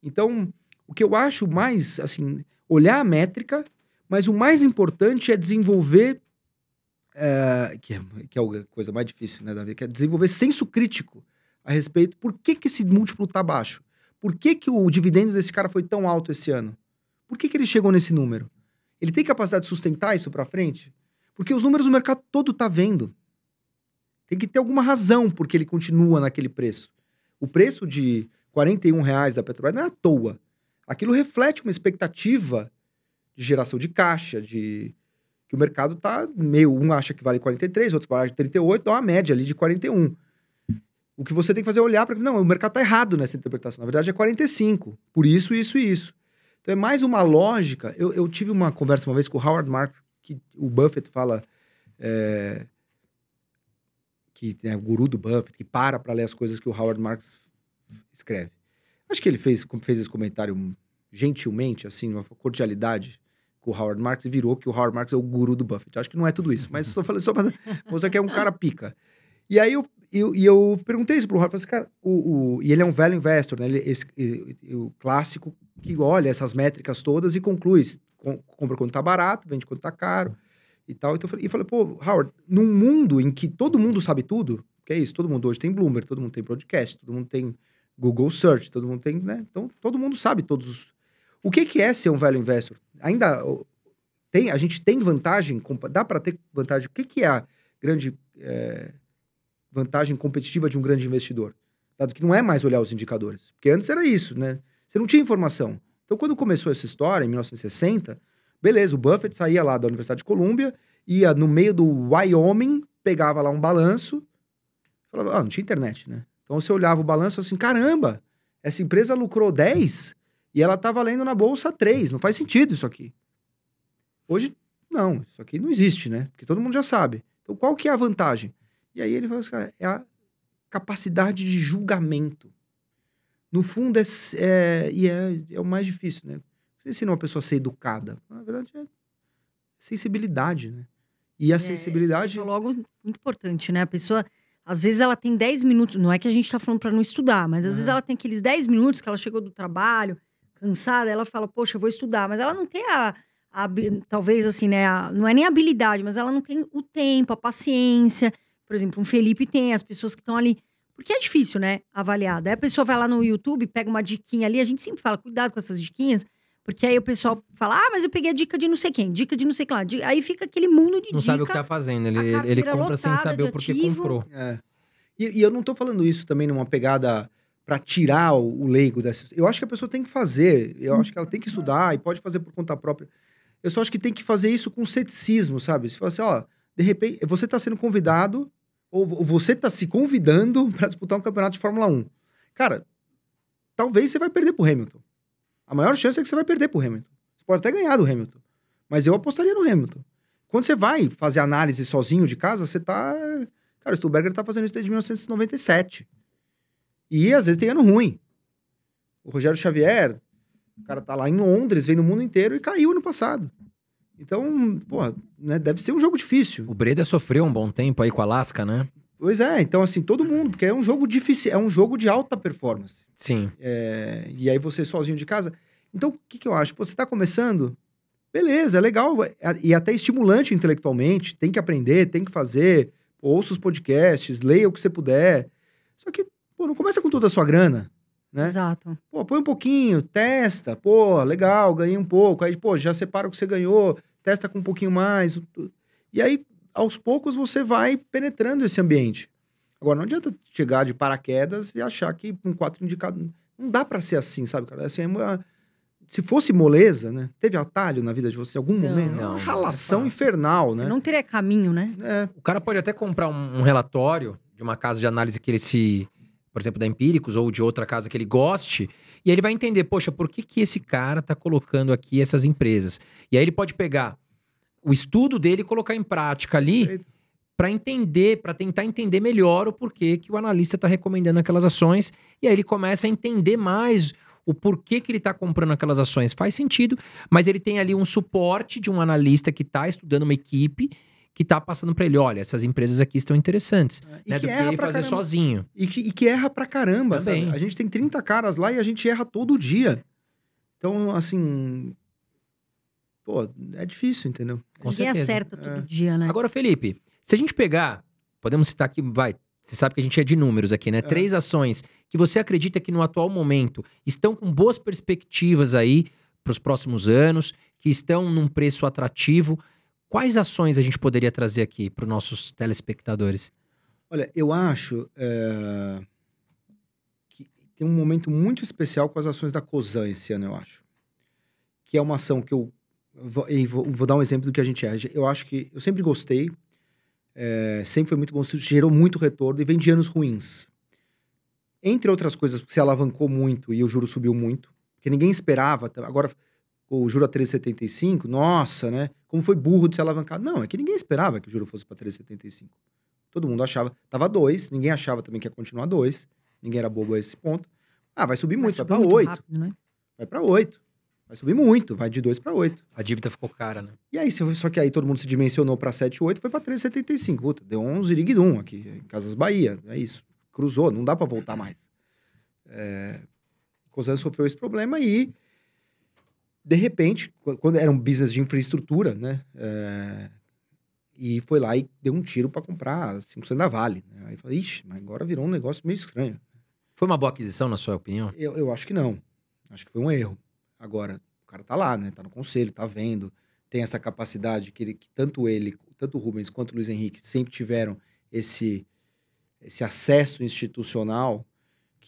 Então, o que eu acho mais, assim, olhar a métrica, mas o mais importante é desenvolver, é, que, é, que é a coisa mais difícil, né, Davi? Que é desenvolver senso crítico a respeito por que, que esse múltiplo tá baixo. Por que, que o dividendo desse cara foi tão alto esse ano? Por que, que ele chegou nesse número? Ele tem capacidade de sustentar isso para frente? Porque os números o mercado todo tá vendo. Tem que ter alguma razão porque ele continua naquele preço. O preço de 41 reais da Petrobras não é à toa. Aquilo reflete uma expectativa de geração de caixa, de que o mercado tá meio um acha que vale 43, outro vale 38, dá uma média ali de 41. O que você tem que fazer é olhar para não, o mercado tá errado nessa interpretação. Na verdade é 45. Por isso, isso e isso. Então é mais uma lógica. Eu, eu tive uma conversa uma vez com o Howard Marks, que o Buffett fala. é, que é o guru do Buffett, que para para ler as coisas que o Howard Marks escreve. Acho que ele fez, fez esse comentário gentilmente, assim, uma cordialidade com o Howard Marks e virou que o Howard Marks é o guru do Buffett. Acho que não é tudo isso, mas estou falando só para [LAUGHS] mostrar que é um cara pica. E aí eu, eu, e eu perguntei isso pro Howard, falei assim, cara, o, o, e ele é um velho investor, né? Ele, esse, o clássico que olha essas métricas todas e conclui, com- compra quando tá barato, vende quando tá caro e tal. Então, e falei, pô, Howard, num mundo em que todo mundo sabe tudo, que é isso, todo mundo hoje tem Bloomberg, todo mundo tem podcast, todo mundo tem Google Search, todo mundo tem, né? Então, todo mundo sabe todos os... O que, que é ser um velho investor? Ainda tem, a gente tem vantagem, dá para ter vantagem. O que, que é a grande é, vantagem competitiva de um grande investidor? Dado que não é mais olhar os indicadores. Porque antes era isso, né? Você não tinha informação. Então, quando começou essa história, em 1960, beleza, o Buffett saía lá da Universidade de Colômbia, ia no meio do Wyoming, pegava lá um balanço, falava, ah, não tinha internet, né? Então você olhava o balanço assim: caramba, essa empresa lucrou 10 e ela tá valendo na bolsa 3. Não faz sentido isso aqui. Hoje, não, isso aqui não existe, né? Porque todo mundo já sabe. Então, qual que é a vantagem? E aí ele fala assim, cara, é a capacidade de julgamento. No fundo, é, é, e é, é o mais difícil, né? Você ensina uma pessoa a ser educada. Na verdade, é sensibilidade, né? E a é, sensibilidade. Você falou algo muito importante, né? A pessoa, às vezes, ela tem 10 minutos. Não é que a gente tá falando para não estudar, mas às uhum. vezes ela tem aqueles 10 minutos que ela chegou do trabalho, cansada, ela fala, poxa, eu vou estudar. Mas ela não tem a. a talvez assim, né? A, não é nem a habilidade, mas ela não tem o tempo, a paciência. Por exemplo, um Felipe tem, as pessoas que estão ali. Porque é difícil, né? Avaliar. Daí a pessoa vai lá no YouTube, pega uma diquinha ali. A gente sempre fala, cuidado com essas diquinhas porque aí o pessoal fala, ah, mas eu peguei a dica de não sei quem, dica de não sei lá. Aí fica aquele mundo de não dica. Não sabe o que tá fazendo, ele, ele compra sem saber o porquê comprou. É. E, e, eu não tô falando isso também numa pegada para tirar o, o, leigo dessa. Eu acho que a pessoa tem que fazer, eu acho que ela tem que estudar e pode fazer por conta própria. Eu só acho que tem que fazer isso com ceticismo, sabe? Se fala assim, ó, de repente, você tá sendo convidado, ou você tá se convidando [LAUGHS] para disputar um campeonato de Fórmula 1. Cara, talvez você vai perder pro Hamilton. A maior chance é que você vai perder pro Hamilton. Você pode até ganhar do Hamilton. Mas eu apostaria no Hamilton. Quando você vai fazer análise sozinho de casa, você tá. Cara, o Stuberger tá fazendo isso desde 1997. E às vezes tem ano ruim. O Rogério Xavier, o cara tá lá em Londres, vem no mundo inteiro e caiu ano passado. Então, porra, né, deve ser um jogo difícil. O Breda sofreu um bom tempo aí com a Alaska, né? Pois é, então assim, todo mundo, porque é um jogo difícil, é um jogo de alta performance. Sim. É, e aí você sozinho de casa. Então, o que, que eu acho? Você está começando, beleza, é legal, é, e até estimulante intelectualmente, tem que aprender, tem que fazer, ouça os podcasts, leia o que você puder. Só que, pô, não começa com toda a sua grana, né? Exato. Pô, põe um pouquinho, testa, pô, legal, ganhei um pouco, aí, pô, já separa o que você ganhou, testa com um pouquinho mais. E aí, aos poucos, você vai penetrando esse ambiente. Agora, não adianta chegar de paraquedas e achar que com quatro indicados. Não dá para ser assim, sabe, cara? Assim, é uma... Se fosse moleza, né? Teve atalho na vida de você em algum não, momento? Não, é uma ralação é infernal, né? Você não teria caminho, né? É. O cara pode até comprar um, um relatório de uma casa de análise que ele se por exemplo, da Empíricos ou de outra casa que ele goste, e aí ele vai entender, poxa, por que, que esse cara tá colocando aqui essas empresas? E aí ele pode pegar o estudo dele e colocar em prática ali para entender, para tentar entender melhor o porquê que o analista está recomendando aquelas ações. E aí ele começa a entender mais o porquê que ele está comprando aquelas ações. Faz sentido, mas ele tem ali um suporte de um analista que está estudando uma equipe que está passando para ele, olha, essas empresas aqui estão interessantes, é, né, que do que ele fazer caramba. sozinho. E que, e que erra pra caramba, Também. sabe? A gente tem 30 caras lá e a gente erra todo dia. Então, assim, pô, é difícil, entendeu? Com Ninguém certeza. acerta todo é. dia, né? Agora, Felipe, se a gente pegar, podemos citar aqui, vai, você sabe que a gente é de números aqui, né? É. Três ações que você acredita que no atual momento estão com boas perspectivas aí para os próximos anos, que estão num preço atrativo. Quais ações a gente poderia trazer aqui para os nossos telespectadores? Olha, eu acho é... que tem um momento muito especial com as ações da COSAN esse ano, eu acho. Que é uma ação que eu. Vou, vou dar um exemplo do que a gente é. Eu acho que. Eu sempre gostei é, sempre foi muito bom, gerou muito retorno e vem de anos ruins. Entre outras coisas, porque se alavancou muito e o juro subiu muito, porque ninguém esperava. Agora, o juro a 3,75, nossa, né? Como foi burro de se alavancar. Não, é que ninguém esperava que o juro fosse para 3,75. Todo mundo achava, tava 2, ninguém achava também que ia continuar 2, ninguém era bobo a esse ponto. Ah, vai subir muito, vai, vai para 8. Né? Vai para 8. Vai subir muito, vai de 2 para 8. A dívida ficou cara, né? E aí, só que aí todo mundo se dimensionou para 7, 8, foi para 3,75. Puta, deu 11 iriguidum aqui, em Casas Bahia. É isso. Cruzou, não dá para voltar mais. É... Cosan sofreu esse problema e, de repente, quando era um business de infraestrutura, né? É... E foi lá e deu um tiro para comprar 5% da Vale. Né? Aí falei, ixi, mas agora virou um negócio meio estranho. Foi uma boa aquisição, na sua opinião? Eu, eu acho que não. Acho que foi um erro. Agora, o cara tá lá, né? Tá no conselho, tá vendo, tem essa capacidade que, ele, que tanto ele, tanto o Rubens quanto o Luiz Henrique sempre tiveram esse, esse acesso institucional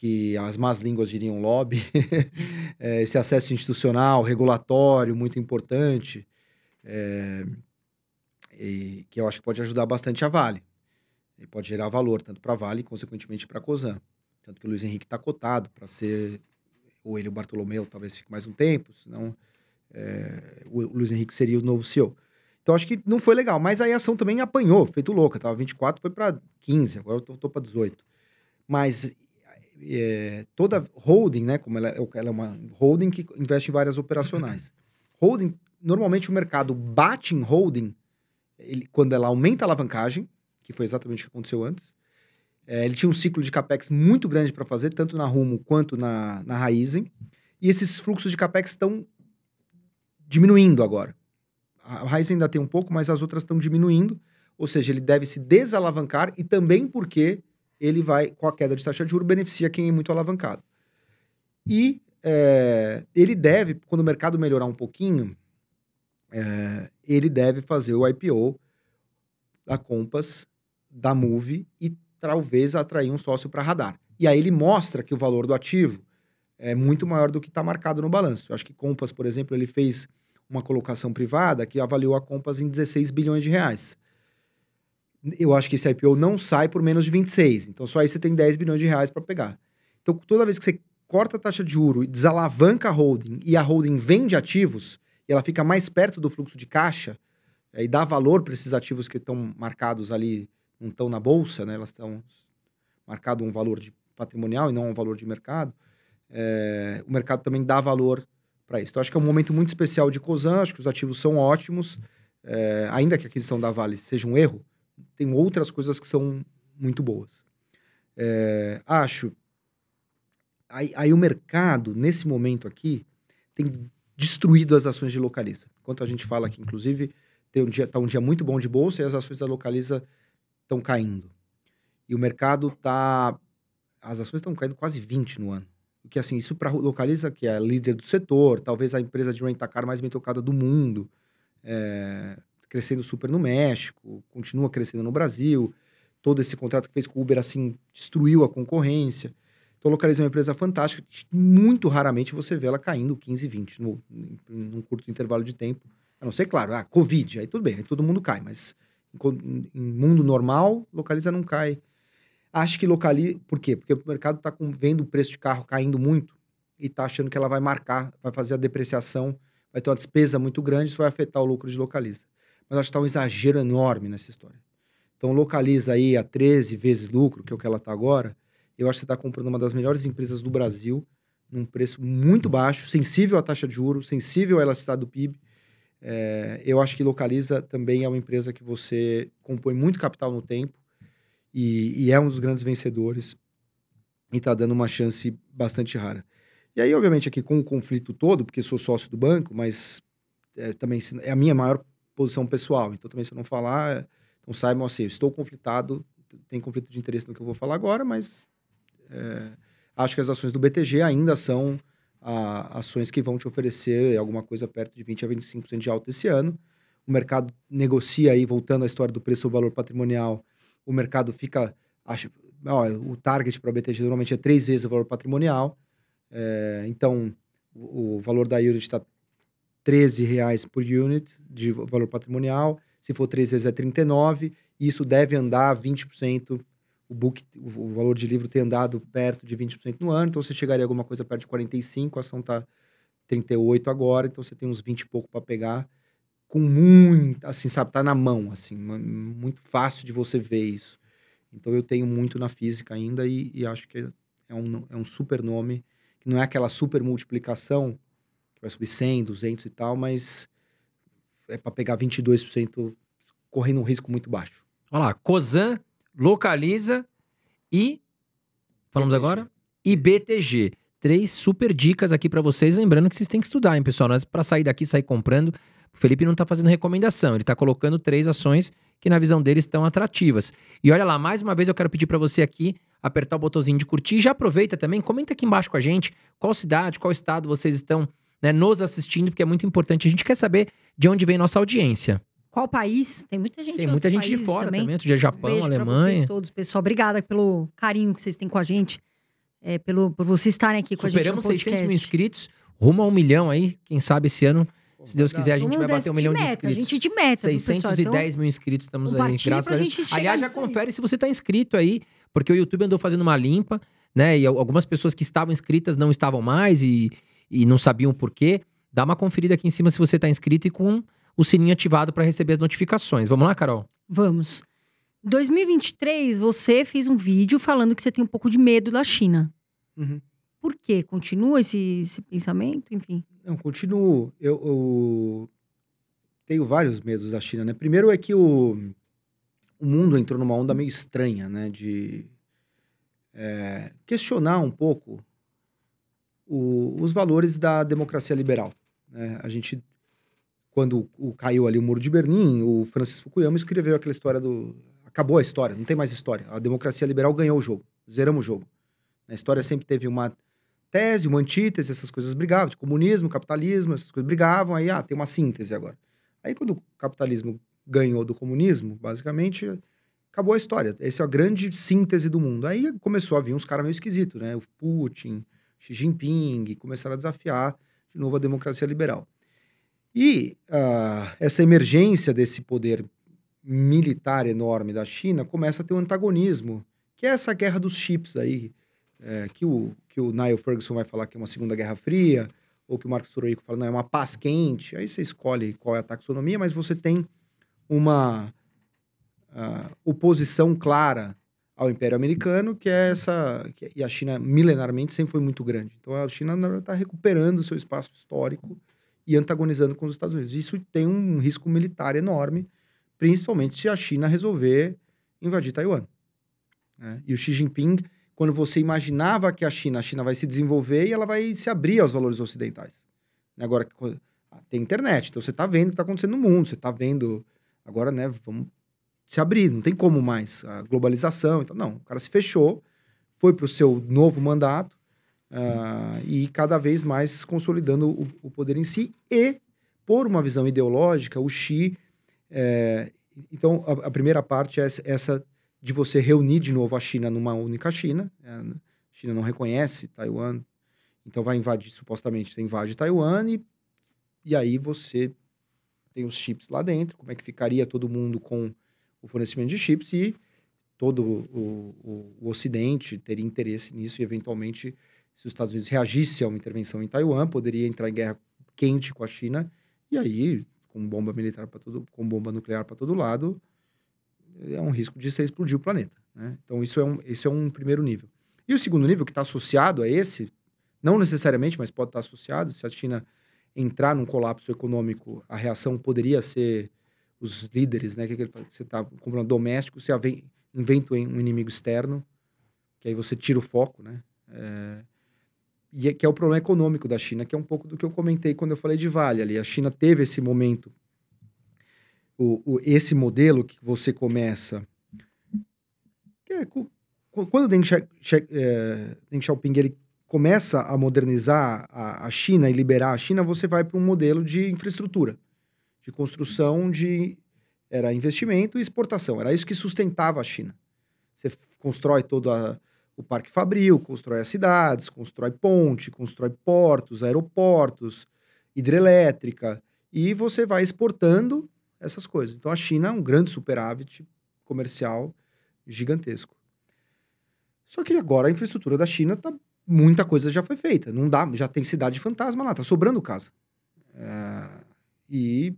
que as más línguas diriam lobby, [LAUGHS] é, esse acesso institucional, regulatório, muito importante, é, e, que eu acho que pode ajudar bastante a Vale. Ele pode gerar valor tanto para a Vale consequentemente, para a Cosan. Tanto que o Luiz Henrique está cotado para ser, ou ele, o Bartolomeu, talvez fique mais um tempo, senão é, o Luiz Henrique seria o novo CEO. Então acho que não foi legal, mas aí a ação também apanhou, feito louca, tava 24, foi para 15, agora eu tô para 18. Mas é, toda holding, né, como ela, é, ela é uma holding que investe em várias operacionais. [CLEARS THROAT] Holding, normalmente o mercado bate em holding ele, quando ela aumenta a alavancagem, que foi exatamente o que aconteceu antes. É, ele tinha um ciclo de capex muito grande para fazer, tanto na Rumo quanto na, na Raizen. E esses fluxos de capex estão diminuindo agora. A Raizen ainda tem um pouco, mas as outras estão diminuindo. Ou seja, ele deve se desalavancar e também porque ele vai, com a queda de taxa de juros, beneficia quem é muito alavancado. E é, ele deve, quando o mercado melhorar um pouquinho, é, ele deve fazer o IPO da Compass, da Move e talvez atrair um sócio para radar. E aí ele mostra que o valor do ativo é muito maior do que está marcado no balanço. Eu acho que Compass, por exemplo, ele fez uma colocação privada que avaliou a Compass em 16 bilhões de reais eu acho que esse IPO não sai por menos de 26. Então só aí você tem 10 bilhões de reais para pegar. Então toda vez que você corta a taxa de juro desalavanca a holding e a holding vende ativos e ela fica mais perto do fluxo de caixa e dá valor para esses ativos que estão marcados ali, não estão na bolsa, né? Elas estão marcado um valor de patrimonial e não um valor de mercado. É, o mercado também dá valor para isso. Então acho que é um momento muito especial de Cosan, acho que os ativos são ótimos, é, ainda que a aquisição da Vale seja um erro, tem outras coisas que são muito boas. É, acho. Aí, aí, o mercado, nesse momento aqui, tem destruído as ações de Localiza. Enquanto a gente fala aqui, inclusive, tem um dia, tá um dia muito bom de bolsa e as ações da Localiza estão caindo. E o mercado tá. As ações estão caindo quase 20 no ano. O que, assim, isso para Localiza, que é a líder do setor, talvez a empresa de rent-a-car mais bem tocada do mundo. É, crescendo super no México, continua crescendo no Brasil. Todo esse contrato que fez com o Uber, assim, destruiu a concorrência. Então, Localiza é uma empresa fantástica. Muito raramente você vê ela caindo 15, 20 no, num curto intervalo de tempo. A não ser, claro, ah, Covid, aí tudo bem, aí todo mundo cai. Mas em, em mundo normal, Localiza não cai. Acho que Localiza... Por quê? Porque o mercado está vendo o preço de carro caindo muito e está achando que ela vai marcar, vai fazer a depreciação, vai ter uma despesa muito grande, isso vai afetar o lucro de Localiza mas acho que está um exagero enorme nessa história. Então, localiza aí a 13 vezes lucro, que é o que ela está agora. Eu acho que você está comprando uma das melhores empresas do Brasil, num preço muito baixo, sensível à taxa de juros, sensível à elasticidade do PIB. É, eu acho que Localiza também é uma empresa que você compõe muito capital no tempo e, e é um dos grandes vencedores e está dando uma chance bastante rara. E aí, obviamente, aqui com o conflito todo, porque sou sócio do banco, mas é, também é a minha maior posição pessoal. Então, também se eu não falar, então saibam assim, eu estou conflitado, tem conflito de interesse no que eu vou falar agora, mas é, acho que as ações do BTG ainda são a, ações que vão te oferecer alguma coisa perto de 20 a 25% de alta esse ano. O mercado negocia aí, voltando à história do preço ou valor patrimonial, o mercado fica. Acho, ó, o target para a BTG normalmente é três vezes o valor patrimonial. É, então, o, o, valor da Unit está 13 reais por unit de valor patrimonial. Se for três vezes é 39. Isso deve andar 20%. O book, o valor de livro tem andado perto de 20% no ano. Então você chegaria a alguma coisa perto de 45. A ação está 38 agora. Então você tem uns 20 e pouco para pegar. Com muito, assim, sabe, tá na mão, assim, muito fácil de você ver isso. Então eu tenho muito na física ainda e, e acho que é um, é um super nome, que não é aquela super multiplicação vai subir 100, 200 e tal, mas é para pegar 22% correndo um risco muito baixo. Olha lá, Cosan, Localiza e falamos BTG. agora e BTG. Três super dicas aqui para vocês, lembrando que vocês têm que estudar, hein, pessoal? Nós para sair daqui, sair comprando, o Felipe não tá fazendo recomendação, ele tá colocando três ações que na visão deles estão atrativas. E olha lá, mais uma vez eu quero pedir para você aqui apertar o botãozinho de curtir. Já aproveita também, comenta aqui embaixo com a gente qual cidade, qual estado vocês estão né, nos assistindo, porque é muito importante. A gente quer saber de onde vem nossa audiência. Qual país? Tem muita gente Tem de muita gente de fora também, também. outro dia Japão, Beijo pra Alemanha. vocês todos, pessoal. Obrigada pelo carinho que vocês têm com a gente. É, pelo, por vocês estarem aqui com Superamos a gente no 600 mil inscritos, rumo a um milhão aí. Quem sabe esse ano, se Deus quiser, a gente vai bater um de milhão de meta, inscritos. A gente de meta, viu, pessoal? 610 Então, mil inscritos, estamos aí, graças pra a Deus. Aliás, já nisso aí. confere se você está inscrito aí, porque o YouTube andou fazendo uma limpa, né? E al- algumas pessoas que estavam inscritas não estavam mais e, e não sabiam o porquê. Dá uma conferida aqui em cima se você está inscrito e com o sininho ativado para receber as notificações. Vamos lá, Carol? Vamos. 2023, você fez um vídeo falando que você tem um pouco de medo da China. Uhum. Por quê? Continua esse, esse pensamento? Enfim. Não, continuo. Eu, eu tenho vários medos da China, né? Primeiro é que o, o mundo entrou numa onda meio estranha, né? De é, questionar um pouco o- os valores da democracia liberal. Né? A gente, quando o, caiu ali o muro de Berlim, o Francis Fukuyama escreveu aquela história do... Acabou a história, não tem mais história. A democracia liberal ganhou o jogo, zeramos o jogo. A história sempre teve uma tese, uma antítese, essas coisas brigavam. De comunismo, capitalismo, essas coisas brigavam. Aí, ah, tem uma síntese agora. Aí, quando o capitalismo ganhou do comunismo, basicamente, acabou a história. Essa é a grande síntese do mundo. Aí começou a vir uns caras meio esquisitos, né? O Putin, Xi Jinping, começaram a desafiar de novo a democracia liberal. E ah, essa emergência desse poder militar enorme da China começa a ter um antagonismo, que é essa guerra dos chips aí, é, que, o, que o Niall Ferguson vai falar que é uma Segunda Guerra Fria, ou que o Marcos Toroico fala, não, é uma paz quente. Aí você escolhe qual é a taxonomia, mas você tem uma ah, oposição clara ao Império Americano, que é essa. que- e a China, milenarmente, sempre foi muito grande. Então a China, está recuperando seu espaço histórico e antagonizando com os Estados Unidos. Isso tem um risco militar enorme, principalmente se a China resolver invadir Taiwan. né? E o Xi Jinping, quando você imaginava que a China, a China vai se desenvolver e ela vai se abrir aos valores ocidentais. Agora tem internet, então você está vendo o que está acontecendo no mundo, você está vendo agora, né? Vamos se abrir, não tem como mais a globalização. Então, não, o cara se fechou, foi para o seu novo mandato ah, e cada vez mais consolidando o, o poder em si e por uma visão ideológica, o Xi. é, então, a, a primeira parte é essa, essa de você reunir de novo a China numa única China. É, A China não reconhece Taiwan, então vai invadir, supostamente, você invade Taiwan e, e aí você tem os chips lá dentro. Como é que ficaria todo mundo com o fornecimento de chips e todo o, o, o Ocidente teria interesse nisso e, eventualmente, se os Estados Unidos reagisse a uma intervenção em Taiwan, poderia entrar em guerra quente com a China e aí, com bomba militar para todo, com bomba nuclear para todo lado, é um risco de você explodir o planeta. Né? Então, isso é, um, esse é um primeiro nível. E o segundo nível, que está associado a esse, não necessariamente, mas pode estar associado, se a China entrar num colapso econômico, a reação poderia ser os líderes, né? Que, que ele fala? você está comprando doméstico, você inventa um inimigo externo, que aí você tira o foco, né? É, e é, que é o problema econômico da China, que é um pouco do que eu comentei quando eu falei de Vale ali. A China teve esse momento, o, o- esse modelo que você começa. que é quando Deng, Xia- Xia- eh, Deng Xiaoping ele começa a modernizar a, a China e liberar a China, você vai para um modelo de infraestrutura, de construção de era investimento e exportação. Era isso que sustentava a China. Você constrói todo a- o parque fabril, constrói as cidades, constrói ponte, constrói portos, aeroportos, hidrelétrica, e você vai exportando essas coisas. Então a China é um grande superávit comercial gigantesco. Só que agora a infraestrutura da China tá muita coisa já foi feita, não dá, já tem cidade fantasma lá, tá sobrando casa. É, e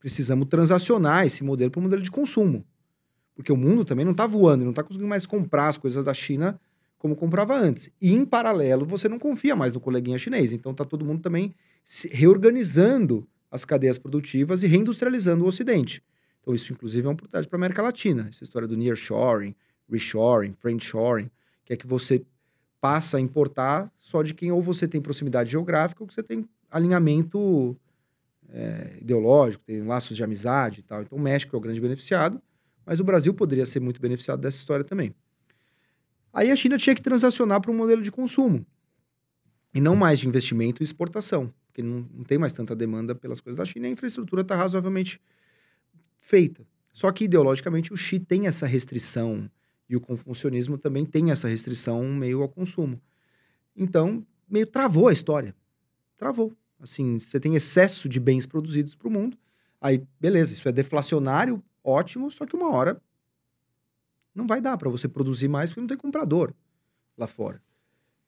precisamos transacionar esse modelo para o modelo de consumo. Porque o mundo também não está voando, não está conseguindo mais comprar as coisas da China como comprava antes. E, em paralelo, você não confia mais no coleguinha chinês. Então, está todo mundo também reorganizando as cadeias produtivas e reindustrializando o Ocidente. Então, isso, inclusive, é uma oportunidade para a América Latina. Essa história do nearshoring, reshoring, friendshoring, que é que você passa a importar só de quem ou você tem proximidade geográfica ou que você tem alinhamento é, ideológico, tem laços de amizade e tal. Então o México é o grande beneficiado, mas o Brasil poderia ser muito beneficiado dessa história também. Aí a China tinha que transacionar para um modelo de consumo e não mais de investimento e exportação, porque não, não tem mais tanta demanda pelas coisas da China e a infraestrutura está razoavelmente feita. Só que ideologicamente o Xi tem essa restrição e o confucionismo também tem essa restrição meio ao consumo. Então, meio travou a história. Travou. Assim, você tem excesso de bens produzidos para o mundo. Aí, beleza, isso é deflacionário, ótimo, só que uma hora não vai dar para você produzir mais porque não tem comprador lá fora.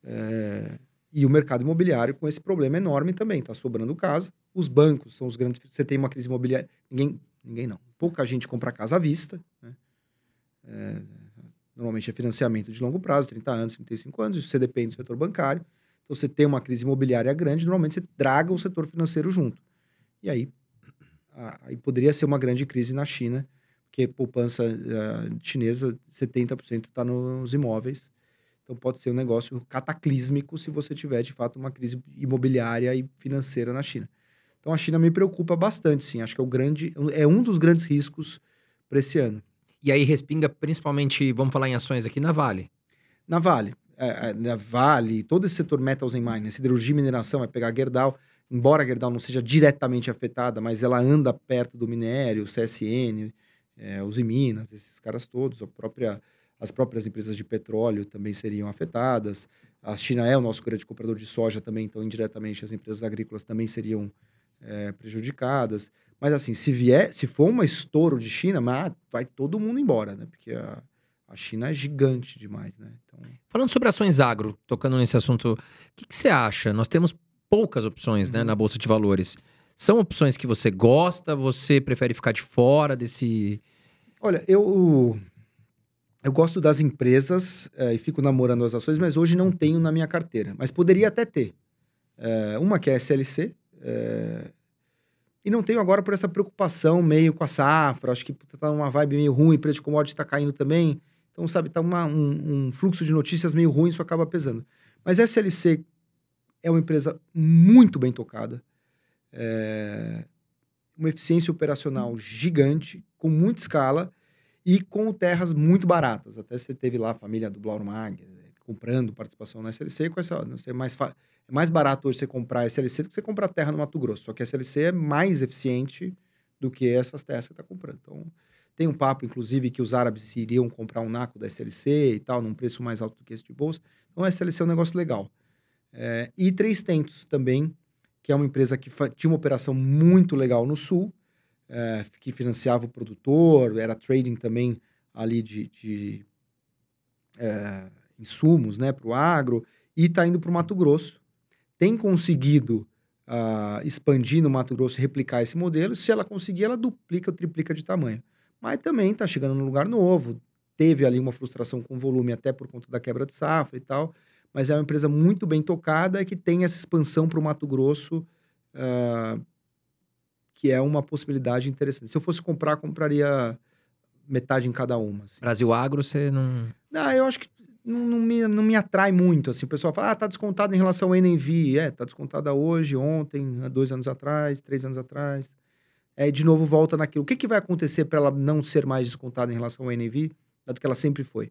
É... E o mercado imobiliário com esse problema enorme também, está sobrando casa. Os bancos são os grandes. Você tem uma crise imobiliária. Ninguém, ninguém não. Pouca gente compra casa à vista. Né? É... Normalmente é financiamento de longo prazo, 30 anos, 35 anos. Isso você depende do setor bancário. Então, você tem uma crise imobiliária grande, normalmente você traga o setor financeiro junto. E aí, aí poderia ser uma grande crise na China, porque poupança uh, chinesa, 70% está nos imóveis. Então, pode ser um negócio cataclísmico se você tiver, de fato, uma crise imobiliária e financeira na China. Então, a China me preocupa bastante, sim. Acho que é, o grande, é um dos grandes riscos para esse ano. E aí respinga principalmente, vamos falar em ações aqui, na Vale. Na Vale é, é, né, Vale, todo esse setor metals and mining, siderurgia e mineração, vai pegar a Gerdau, embora a Gerdau não seja diretamente afetada, mas ela anda perto do minério, CSN, é, os Minas, esses caras todos, a própria, as próprias empresas de petróleo também seriam afetadas. A China é o nosso grande comprador de soja também, então indiretamente as empresas agrícolas também seriam é, prejudicadas. Mas assim, se vier, se for um estouro de China, vai todo mundo embora, né? Porque a, a China é gigante demais, né? Então... Falando sobre ações agro, tocando nesse assunto, o que, que você acha? Nós temos poucas opções né, uhum. né, na Bolsa de Valores. São opções que você gosta? Você prefere ficar de fora desse. Olha, eu. Eu gosto das empresas é, e fico namorando as ações, mas hoje não tenho na minha carteira. Mas poderia até ter. É, uma que é a SLC. É, e não tenho agora por essa preocupação meio com a safra. Acho que tá numa vibe meio ruim, preço de commodity está caindo também. Então, sabe, tá uma, um, um, fluxo de notícias meio ruim, isso acaba pesando. Mas a SLC é uma empresa muito bem tocada, é uma eficiência operacional gigante, com muita escala e com terras muito baratas. Até você teve lá a família do Blaurmag né, comprando participação na SLC, com essa, não sei, mais é mais barato hoje você comprar a SLC do que você comprar terra no Mato Grosso. Só que a SLC é mais eficiente do que essas terras que você está comprando. Então, tem um papo, inclusive, que os árabes iriam comprar um naco da SLC e tal, num preço mais alto do que esse de bolsa. Então, a SLC é um negócio legal. É, e Três Tentos também, que é uma empresa que tinha uma operação muito legal no Sul, é, que financiava o produtor, era trading também ali de, de é, insumos né, para o agro, e está indo para o Mato Grosso. Tem conseguido uh, expandir no Mato Grosso replicar esse modelo. Se ela conseguir, ela duplica ou triplica de tamanho mas também está chegando num lugar novo. Teve ali uma frustração com o volume, até por conta da quebra de safra e tal. Mas é uma empresa muito bem tocada que tem essa expansão para o Mato Grosso, uh, que é uma possibilidade interessante. Se eu fosse comprar, compraria metade em cada uma. Assim. Brasil Agro, você não. Não, eu acho que não, não, me, não me atrai muito. Assim. O pessoal fala, ah, tá descontado em relação ao NNV. É, tá descontada hoje, ontem, dois anos atrás, três anos atrás é, de novo volta naquilo. O que, que vai acontecer para ela não ser mais descontada em relação ao NV, dado que ela sempre foi?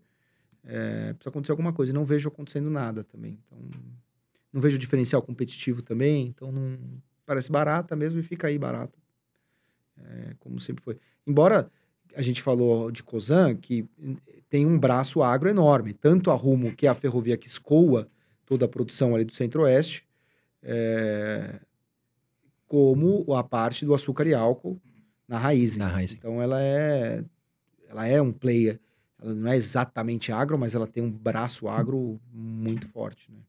É, precisa acontecer alguma coisa. E não vejo acontecendo nada também. Então, não vejo diferencial competitivo também. Então, não parece barata mesmo e fica aí barata. É, como sempre foi. Embora a gente falou de Cosan, que tem um braço agro enorme. Tanto a Rumo, que é a ferrovia que escoa toda a produção ali do Centro-Oeste, é, como a parte do açúcar e álcool na raiz. Na raiz. Então ela é ela é um player. Ela não é exatamente agro, mas ela tem um braço agro muito forte, né?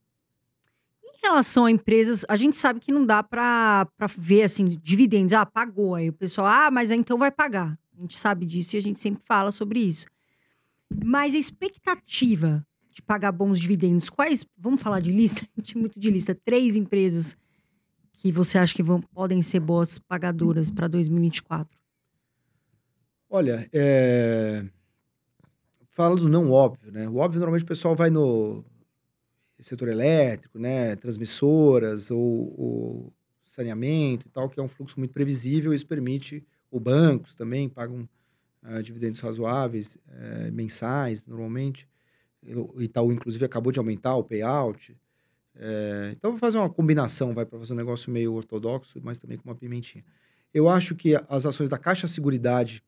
Em relação a empresas, a gente sabe que não dá para ver assim dividendos. Ah, pagou aí o pessoal. Ah, mas então vai pagar. A gente sabe disso e a gente sempre fala sobre isso. Mas a expectativa de pagar bons dividendos, quais? Vamos falar de lista? [LAUGHS] A gente muito de lista. Três empresas que você acha que vão, podem ser boas pagadoras para 2024? Olha, é... fala do não óbvio, né? O óbvio, normalmente, o pessoal vai no setor elétrico, né? Transmissoras ou, ou saneamento e tal, que é um fluxo muito previsível. Isso permite, o bancos também pagam uh, dividendos razoáveis, uh, mensais, normalmente. O Itaú, inclusive, acabou de aumentar o payout. É, então, vou fazer uma combinação, vai para fazer um negócio meio ortodoxo, mas também com uma pimentinha. Eu acho que as ações da Caixa Seguridade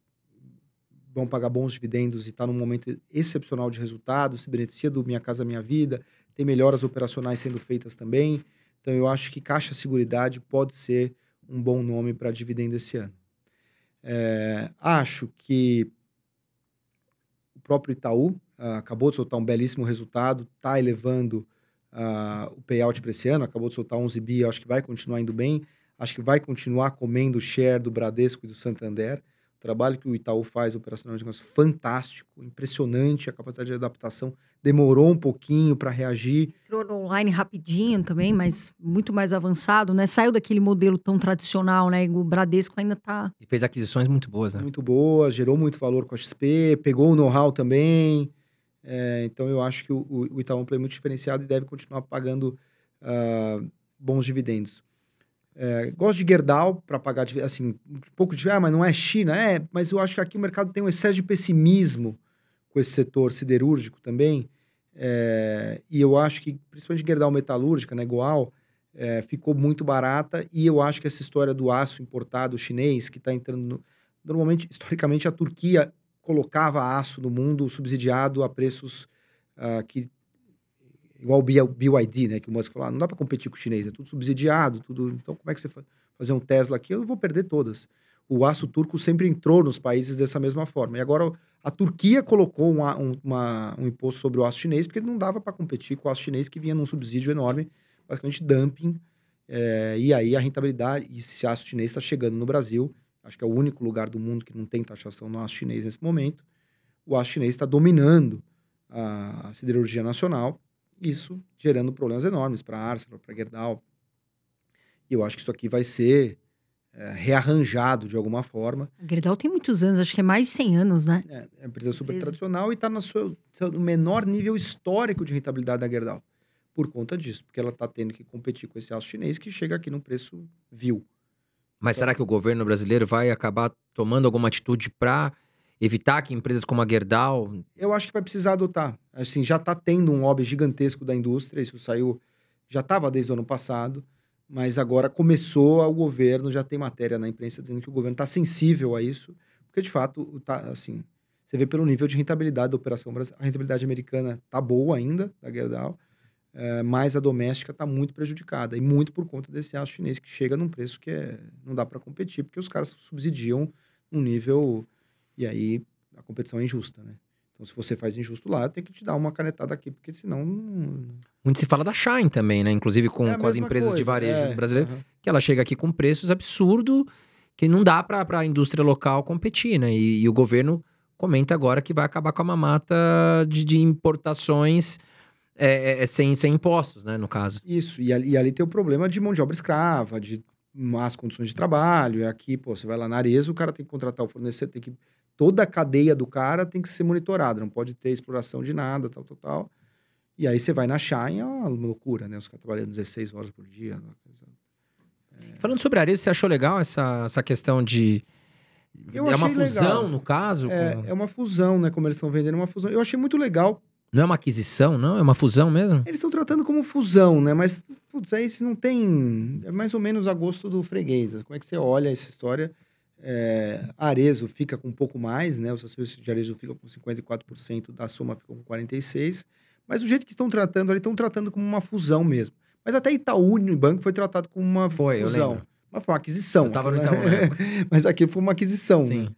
vão pagar bons dividendos e está num momento excepcional de resultados, se beneficia do Minha Casa Minha Vida, tem melhoras operacionais sendo feitas também. Então, eu acho que Caixa Seguridade pode ser um bom nome para dividendo esse ano. É, acho que o próprio Itaú uh, acabou de soltar um belíssimo resultado, está elevando uh, o payout para esse ano, acabou de soltar 11 bi, acho que vai continuar indo bem, acho que vai continuar comendo o share do Bradesco e do Santander. O trabalho que o Itaú faz operacional de negócio fantástico, impressionante, a capacidade de adaptação demorou um pouquinho para reagir. Entrou no online rapidinho também, mas muito mais avançado, né? Saiu daquele modelo tão tradicional, né? O Bradesco ainda está. E fez aquisições muito boas, né? Muito boas, gerou muito valor com a XP, pegou o know-how também. É, então eu acho que o, o Itaú é play muito diferenciado e deve continuar pagando uh, bons dividendos. É, gosto de Gerdau para pagar, assim, um pouco de. Ah, mas não é China? É, mas eu acho que aqui o mercado tem um excesso de pessimismo com esse setor siderúrgico também. É, e eu acho que, principalmente Gerdau Metalúrgica, né, Goal, é, ficou muito barata. E eu acho que essa história do aço importado chinês, que está entrando. No, normalmente, historicamente, a Turquia colocava aço no mundo subsidiado a preços uh, que igual o BYD, né, que o Musk falou, ah, não dá para competir com o chinês, é tudo subsidiado, tudo. Então como é que você faz? fazer um Tesla aqui? Eu vou perder todas. O aço turco sempre entrou nos países dessa mesma forma. E agora a Turquia colocou um, um, uma, um imposto sobre o aço chinês porque não dava para competir com o aço chinês que vinha num subsídio enorme, basicamente dumping. É, e aí a rentabilidade, esse aço chinês está chegando no Brasil Acho que é o único lugar do mundo que não tem taxação no aço chinês nesse momento. O aço chinês está dominando a siderurgia nacional, isso gerando problemas enormes para a Arcelor, para a Gerdau. E eu acho que isso aqui vai ser é, rearranjado de alguma forma. A Gerdau tem muitos anos, acho que é mais de 100 anos, né? É, é uma empresa super empresa. tradicional e está no, seu, no menor nível histórico de rentabilidade da Gerdau. Por conta disso, porque ela está tendo que competir com esse aço chinês que chega aqui num preço vil. Mas será que o governo brasileiro vai acabar tomando alguma atitude para evitar que empresas como a Gerdau. Eu acho que vai precisar adotar. Assim, já está tendo um lobby gigantesco da indústria, isso saiu, já estava desde o ano passado, mas agora começou o governo, já tem matéria na imprensa dizendo que o governo está sensível a isso, porque de fato, tá, assim, você vê pelo nível de rentabilidade da operação, a rentabilidade americana está boa ainda, da Gerdau, é, mas a doméstica está muito prejudicada. E muito por conta desse aço chinês que chega num preço que é, não dá para competir, porque os caras subsidiam um nível. E aí a competição é injusta, né? Então, se você faz injusto lá, tem que te dar uma canetada aqui, porque senão. Muito se fala da Shine também, né? Inclusive com, é com as empresas coisa. de varejo é, brasileiro, uhum. que ela chega aqui com preços absurdos que não dá para a indústria local competir, né? E, e, o governo comenta agora que vai acabar com a mamata de, de importações é, é, é, sem, sem impostos, né, no caso. Isso, e ali, e ali tem o problema de mão de obra escrava, de más condições de trabalho. E aqui, pô, você vai lá na Arezzo, o cara tem que contratar o fornecedor, tem que. Toda a cadeia do cara tem que ser monitorada, não pode ter exploração de nada, tal, tal, tal. E aí você vai na Shine, é uma loucura, né? Os caras trabalhando 16 horas por dia. É... Falando sobre a Arezzo, você achou legal essa, essa questão de. Eu é uma fusão, legal. no caso? É, com... é uma fusão, né? Como eles estão vendendo, é uma fusão. Eu achei muito legal não é uma aquisição, não? É uma fusão mesmo? Eles estão tratando como fusão, né? Mas, putz, aí se não tem. É mais ou menos a gosto do freguês. Como é que você olha essa história? É, Arezo fica com um pouco mais, né? Os acionistas de Arezo ficam com 54%, da soma ficam com 46%. Mas do jeito que estão tratando, eles estão tratando como uma fusão mesmo. Mas até Itaú no banco foi tratado como uma foi, fusão. Mas foi uma aquisição. Eu tava no [LAUGHS] Itaú, né? mas aqui foi uma aquisição. Sim. Né?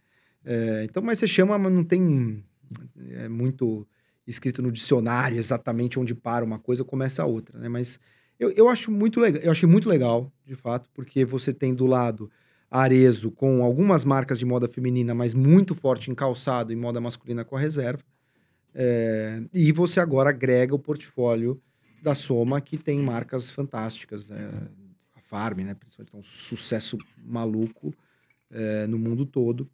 É, então, mas você chama, mas não tem é, muito escrito no dicionário exatamente onde para uma coisa começa a outra, né? Mas eu, eu acho muito legal, eu achei muito legal, de fato, porque você tem do lado Arezo com algumas marcas de moda feminina, mas muito forte em calçado e moda masculina com a reserva. É, e você agora agrega o portfólio da Soma, que tem marcas fantásticas. Né? A Farm, né? Principalmente, é um sucesso maluco é, no mundo todo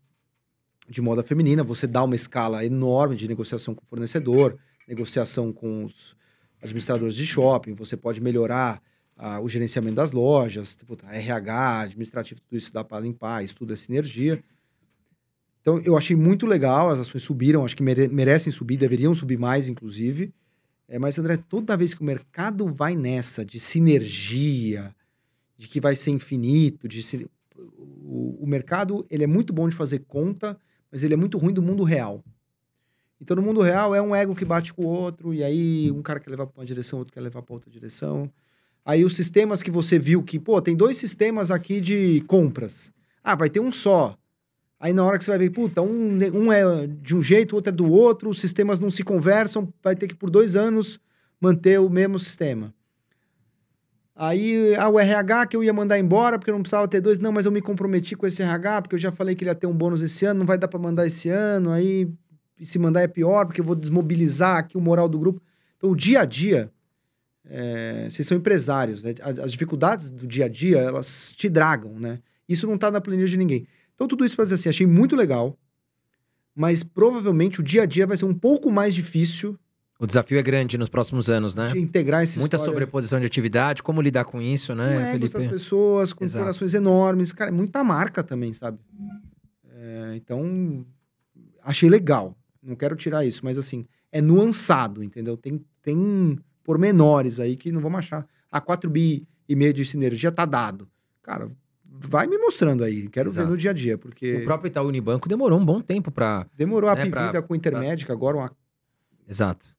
de moda feminina, você dá uma escala enorme de negociação com o fornecedor, negociação com os administradores de shopping, você pode melhorar a- o gerenciamento das lojas, tipo, RH, administrativo, tudo isso dá para limpar, isso tudo é sinergia. Então, eu achei muito legal, as ações subiram, acho que mere- merecem subir, deveriam subir mais, inclusive. É, mas, André, toda vez que o mercado vai nessa de sinergia, de que vai ser infinito, de ser- o, o mercado ele é muito bom de fazer conta, mas ele é muito ruim do mundo real. Então, no mundo real, é um ego que bate com o outro, e aí um cara quer levar para uma direção, outro quer levar para outra direção. Aí os sistemas que você viu que, pô, tem dois sistemas aqui de compras. Ah, vai ter um só. Aí na hora que você vai ver, puta, um, um é de um jeito, o outro é do outro, os sistemas não se conversam, vai ter que por dois anos manter o mesmo sistema. Aí ah, o RH que eu ia mandar embora porque eu não precisava ter dois, não, mas eu me comprometi com esse RH porque eu já falei que ele ia ter um bônus esse ano, não vai dar para mandar esse ano, aí se mandar é pior porque eu vou desmobilizar aqui o moral do grupo. Então o dia a dia, é, vocês são empresários, né? As, dificuldades do dia a dia elas te dragam, né? Isso não tá na planilha de ninguém. Então tudo isso para dizer assim, achei muito legal, mas provavelmente o dia a dia vai ser um pouco mais difícil O desafio é grande nos próximos anos, né? de integrar esse Muita sobreposição de atividade, como lidar com isso, com né, das Felipe? pessoas, com Exato. corações enormes. Cara, é muita marca também, sabe? É, então, achei legal. Não quero tirar isso, mas assim, é nuançado, entendeu? Tem, tem pormenores aí que não vamos achar. A 4 bi e meio de sinergia tá dado. Cara, vai me mostrando aí. Quero Exato. ver no dia a dia, porque O próprio Itaú Unibanco demorou um bom tempo para. demorou a né, pra- com o Intermédica, agora uma Exato.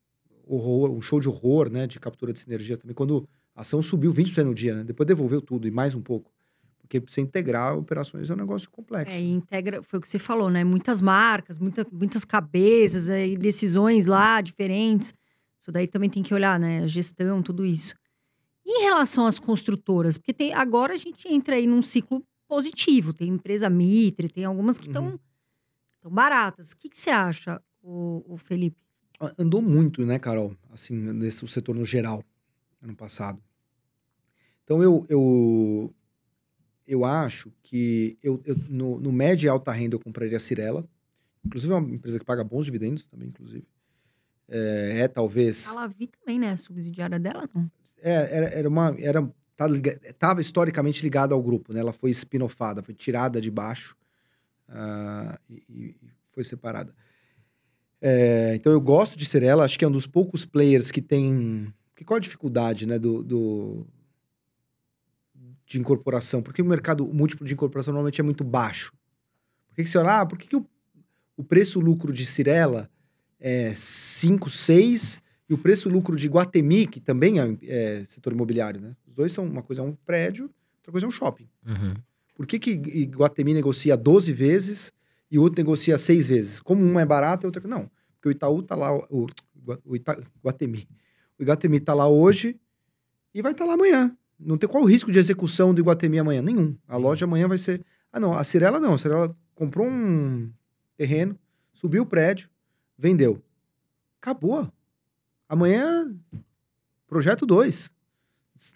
Horror, um show de horror, né, de captura de sinergia também, quando a ação subiu 20% no dia, né? Depois devolveu tudo e mais um pouco. Porque você integrar operações é um negócio complexo. É, integra, foi o que você falou, né? Muitas marcas, muita, muitas cabeças e decisões lá diferentes. Isso daí também tem que olhar, né? A gestão, tudo isso. E em relação às construtoras, porque tem, agora a gente entra aí num ciclo positivo. Tem empresa Mitre, tem algumas que estão Uhum. tão baratas. O que, que você acha, o, o Felipe? Andou muito, né, Carol? Assim, nesse setor no geral, ano passado. Então, eu, eu, eu acho que eu, eu- no, no média e alta renda eu compraria a Cirela. Inclusive, é uma empresa que paga bons dividendos também, inclusive. É, é talvez... A Lavi também, né? A subsidiária dela, não. É, era, era uma. Era, tá liga- tava historicamente ligada ao grupo, né? Ela foi spin-offada, foi tirada de baixo ah, e, e foi separada. É, então eu gosto de ser ela, acho que é um dos poucos players que tem. Que qual a dificuldade, né? Do, do- de incorporação? Porque o mercado múltiplo de incorporação normalmente é muito baixo. Por que, que você olha, ah, por que, que o, o preço-lucro de Cirela é 5, 6 e o preço-lucro de Guatemi, que também é, é setor imobiliário, né? Os dois são, uma coisa é um prédio, outra coisa é um shopping. Uhum. Por que, que Guatemi negocia 12 vezes e o outro negocia 6 vezes? Como uma é barata e a outra... Não, porque o Itaú tá lá, o, o Ita, Guatemi. O Iguatemi tá lá hoje e vai estar lá amanhã. Não tem qual o risco de execução do Iguatemi amanhã? Nenhum. A loja amanhã vai ser... Ah, não, a Cirela não. A Cirela comprou um terreno, subiu o prédio, vendeu. Acabou. Amanhã, projeto 2.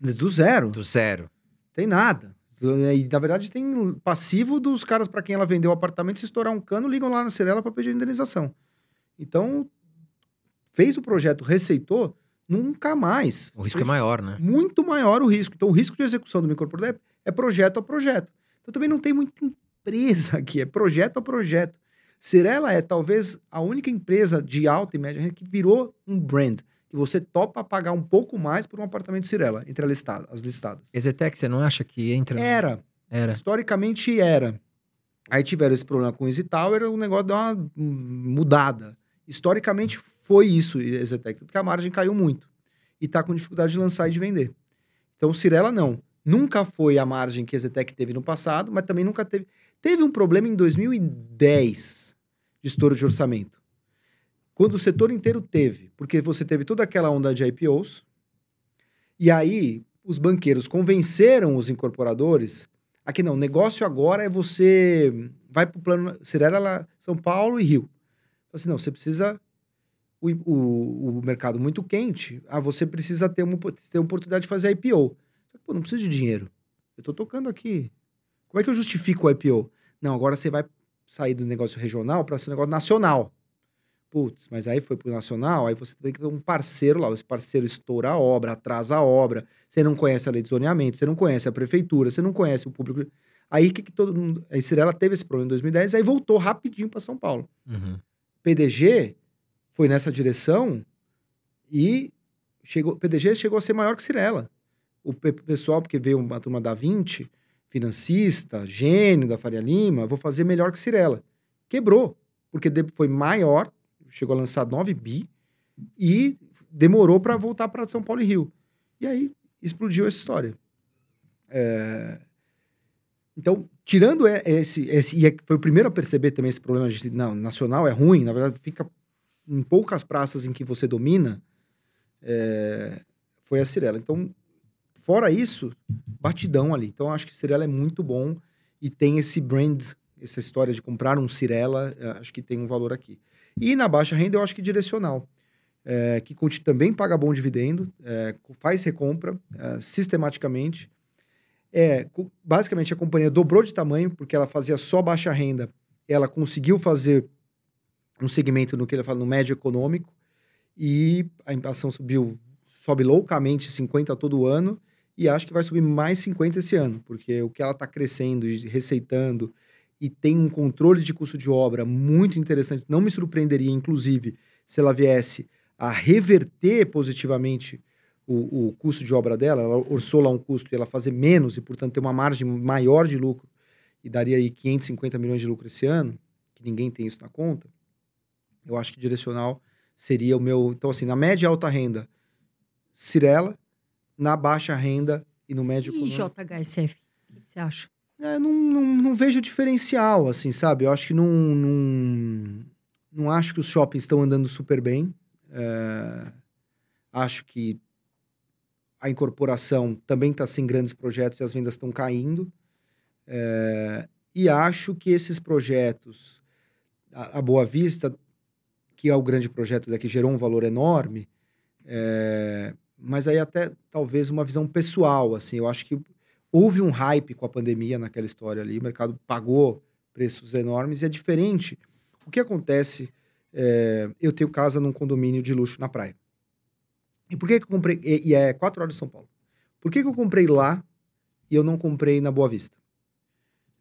Do zero. Do zero. Tem nada. E, na verdade, tem passivo dos caras para quem ela vendeu o apartamento. Se estourar um cano, ligam lá na Cirela para pedir indenização. Então, fez o projeto, receitou, nunca mais. O risco é maior, né? Muito maior o risco. Então, o risco de execução do microprojeto é projeto a projeto. Então, também não tem muita empresa aqui, é projeto a projeto. Cirela é talvez a única empresa de alta e média que virou um brand. Que você topa pagar um pouco mais por um apartamento Cirela, entre a listada- as listadas. Exetec, você não acha que entra? Era. Era. Historicamente era. Aí tiveram esse problema com o Easy Tower, o negócio deu uma mudada. Historicamente foi isso, Exetec, porque a margem caiu muito. E tá com dificuldade de lançar e de vender. Então, Cirela não. Nunca foi a margem que a Exetec teve no passado, mas também nunca teve. Teve um problema em 2010 de estouro de orçamento. Quando o setor inteiro teve, porque você teve toda aquela onda de IPOs, e aí os banqueiros convenceram os incorporadores Aqui não, o negócio agora é você vai para o plano Cirela, São Paulo e Rio. Assim, não, você precisa o, o, o mercado muito quente, ah, você precisa ter uma ter oportunidade de fazer IPO. Pô, não preciso de dinheiro. Eu estou tocando aqui. Como é que eu justifico o IPO? Não, agora você vai sair do negócio regional para ser um negócio nacional. Putz, mas aí foi pro Nacional, aí você tem que ter um parceiro lá. Esse parceiro estoura a obra, atrasa a obra. Você não conhece a lei de zoneamento, você não conhece a prefeitura, você não conhece o público. Aí que, que todo mundo. A Cirela teve esse problema em 2010, aí voltou rapidinho para São Paulo. Uhum. PDG foi nessa direção e chegou, PDG chegou a ser maior que Cirela. O pe- pessoal, porque veio uma turma da 20, financista, gênio da Faria Lima, vou fazer melhor que Cirela. Quebrou, porque foi maior, chegou a lançar 9 bi e demorou para voltar para São Paulo e Rio. E aí explodiu essa história. É, Então, tirando esse, esse. E é- foi o primeiro a perceber também esse problema de. Não, nacional é ruim, na verdade, fica em poucas praças em que você domina. é, foi a Cirela. Então, fora isso, batidão ali. Então, acho que Cirela é muito bom e tem esse brand, essa história de comprar um Cirela, eh, acho que tem um valor aqui. E na baixa renda, eu acho que direcional. eh, que também paga bom dividendo, eh, faz recompra eh, sistematicamente. É, basicamente a companhia dobrou de tamanho, porque ela fazia só baixa renda. Ela conseguiu fazer um segmento no que ele fala no médio econômico e a inflação subiu, sobe loucamente 50 todo ano e acho que vai subir mais 50 esse ano, porque o que ela está crescendo e receitando e tem um controle de custo de obra muito interessante. Não me surpreenderia, inclusive, se ela viesse a reverter positivamente o, o custo de obra dela, ela orçou lá um custo e ela fazer menos e, portanto, ter uma margem maior de lucro e daria aí 550 milhões de lucro esse ano, que ninguém tem isso na conta, eu acho que direcional seria o meu... Então, assim, na média e alta renda, Cirela, na baixa renda e no médio E. JHSF? O que que você acha? É, não, não, não vejo diferencial, assim, sabe? Eu acho que não, não, não acho que os shoppings estão andando super bem. É, acho que a incorporação também está sem grandes projetos e as vendas estão caindo. É, e acho que esses projetos, a, a Boa Vista, que é o grande projeto daqui, gerou um valor enorme, é, mas aí até talvez uma visão pessoal, assim, eu acho que houve um hype com a pandemia naquela história ali, o mercado pagou preços enormes e é diferente. O que acontece? é, eu tenho casa num condomínio de luxo na praia. E por que, que eu comprei? E, e é quatro horas de São Paulo. Por que, que eu comprei lá e eu não comprei na Boa Vista?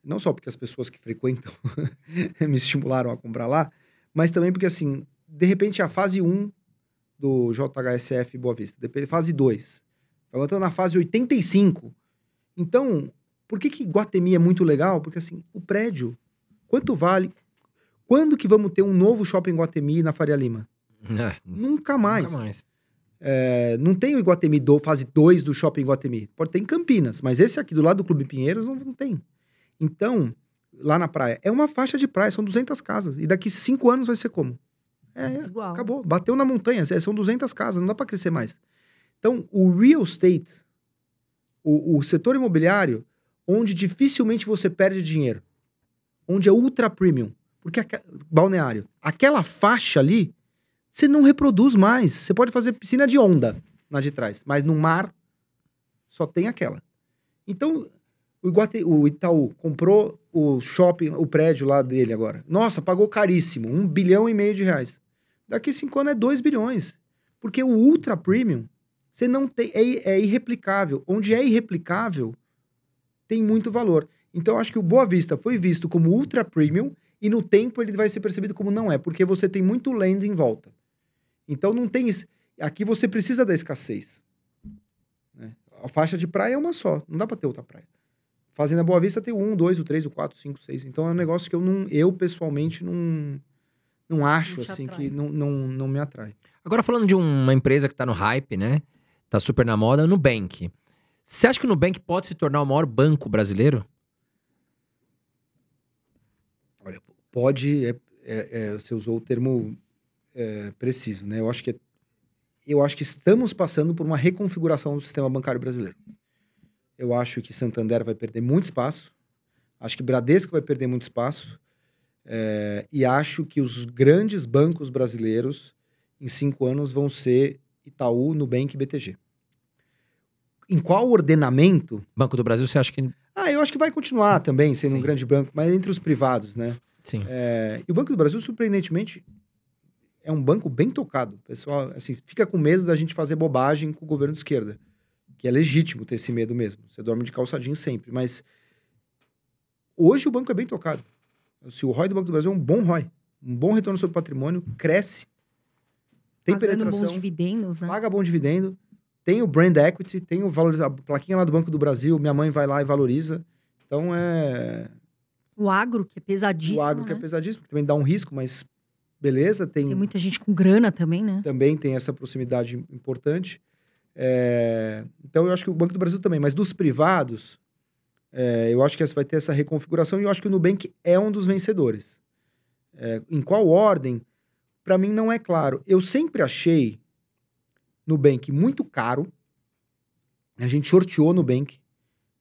Não só porque as pessoas que frequentam [LAUGHS] me estimularam a comprar lá, mas também porque, assim, de repente a fase 1 do JHSF Boa Vista, depois fase 2, eu estou na fase 85. Então, por que, que Guatemi é muito legal? Porque, assim, o prédio, quanto vale? Quando que vamos ter um novo shopping Guatemi na Faria Lima? É, [LAUGHS] Nunca mais. Nunca mais. É, não tem o Iguatemi do, fase 2 do shopping Iguatemi. Pode ter em Campinas, mas esse aqui do lado do Clube Pinheiros não, não tem. Então, lá na praia, é uma faixa de praia, são 200 casas. E daqui cinco anos vai ser como? É, Igual. acabou. Bateu na montanha, é, são 200 casas, não dá para crescer mais. Então, o real estate, o, o setor imobiliário, onde dificilmente você perde dinheiro, onde é ultra premium, porque aque- balneário, aquela faixa ali, você não reproduz mais. Você pode fazer piscina de onda na de trás, mas no mar só tem aquela. Então, o, Iguate, o Itaú comprou o shopping, o prédio lá dele agora. Nossa, pagou caríssimo, um bilhão e meio de reais. Daqui cinco anos é 2 bilhões. Porque o ultra premium, você não tem, é, é irreplicável. Onde é irreplicável, tem muito valor. Então, acho que o Boa Vista foi visto como ultra premium e no tempo ele vai ser percebido como não é, porque você tem muito land em volta. Então, não tem isso. Aqui você precisa da escassez. né? A faixa de praia é uma só, não dá para ter outra praia. Fazenda Boa Vista tem o 1, 2, o 3, o 4, 5, 6. Então é um negócio que eu não, eu pessoalmente não, não acho Não assim atrai. que não, não, não me atrai. Agora falando de uma empresa que tá no hype, né? Tá super na moda, o Nubank. Você acha que o Nubank pode se tornar o maior banco brasileiro? Olha, pode, é, é- é, você usou o termo é, preciso, né? Eu acho que é- eu acho que estamos passando por uma reconfiguração do sistema bancário brasileiro. Eu acho que Santander vai perder muito espaço, acho que Bradesco vai perder muito espaço, é, e acho que os grandes bancos brasileiros em cinco anos vão ser Itaú, Nubank e BTG. Em qual ordenamento? Banco do Brasil, você acha que. Ah, eu acho que vai continuar também sendo Sim. um grande banco, mas entre os privados, né? Sim. É, e o Banco do Brasil, surpreendentemente, é um banco bem tocado. Pessoal, assim, fica com medo da gente fazer bobagem com o governo de esquerda. Que é legítimo ter esse medo mesmo. Você dorme de calçadinho sempre. Mas hoje o banco é bem tocado. Se o ROI do Banco do Brasil é um bom ROI, um bom retorno sobre patrimônio, cresce, tem Pagando penetração, bons dividendos, né? paga bom dividendo, tem o brand equity, tem o valor, a plaquinha lá do Banco do Brasil, minha mãe vai lá e valoriza. Então é O agro, que é pesadíssimo, o agro que é né? pesadíssimo, que também dá um risco, mas beleza, tem, Tem muita gente com grana também, né? também tem essa proximidade importante. É, então eu acho que o Banco do Brasil também, mas dos privados, é, eu acho que essa vai ter essa reconfiguração e eu acho que o Nubank é um dos vencedores. É, em qual ordem? Para mim não é claro. Eu sempre achei Nubank muito caro. A gente sorteou Nubank,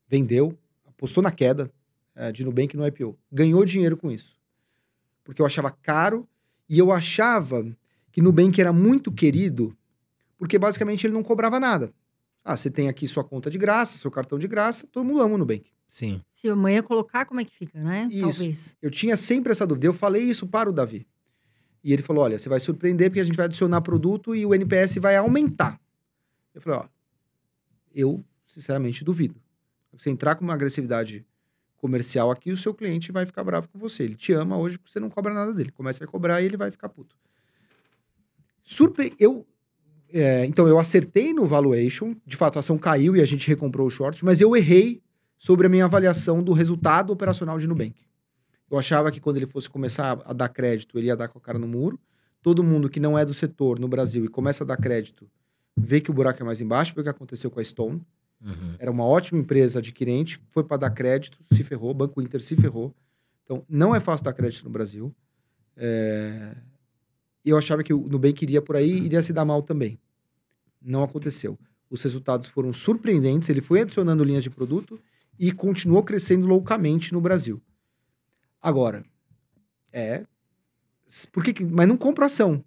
vendeu, apostou na queda é, de Nubank no IPO. Ganhou dinheiro com isso. Porque eu achava caro e eu achava que Nubank era muito querido porque basicamente ele não cobrava nada. Ah, você tem aqui sua conta de graça, seu cartão de graça, todo mundo ama o Nubank. Sim. Se amanhã colocar, como é que fica, né? Isso. Talvez. Eu tinha sempre essa dúvida. Eu falei isso para o Davi. E ele falou: olha, você vai surpreender porque a gente vai adicionar produto e o NPS vai aumentar. Eu falei: ó, eu sinceramente duvido. Se você entrar com uma agressividade comercial aqui, o seu cliente vai ficar bravo com você. Ele te ama hoje porque você não cobra nada dele. Começa a cobrar e ele vai ficar puto. Surpre... Eu, é, então, eu acertei no valuation. De fato, a ação caiu e a gente recomprou o short, mas eu errei sobre a minha avaliação do resultado operacional de Nubank. Eu achava que quando ele fosse começar a dar crédito, ele ia dar com a cara no muro. Todo mundo que não é do setor no Brasil e começa a dar crédito, vê que o buraco é mais embaixo. Foi o que aconteceu com a Stone. Uhum. Era uma ótima empresa adquirente, foi para dar crédito, se ferrou, Banco Inter se ferrou. Então, não é fácil dar crédito no Brasil. É, Eu achava que o Nubank iria por aí iria se dar mal também. Não aconteceu. Os resultados foram surpreendentes, ele foi adicionando linhas de produto e continuou crescendo loucamente no Brasil. Agora, é... Por que Mas não compra ação.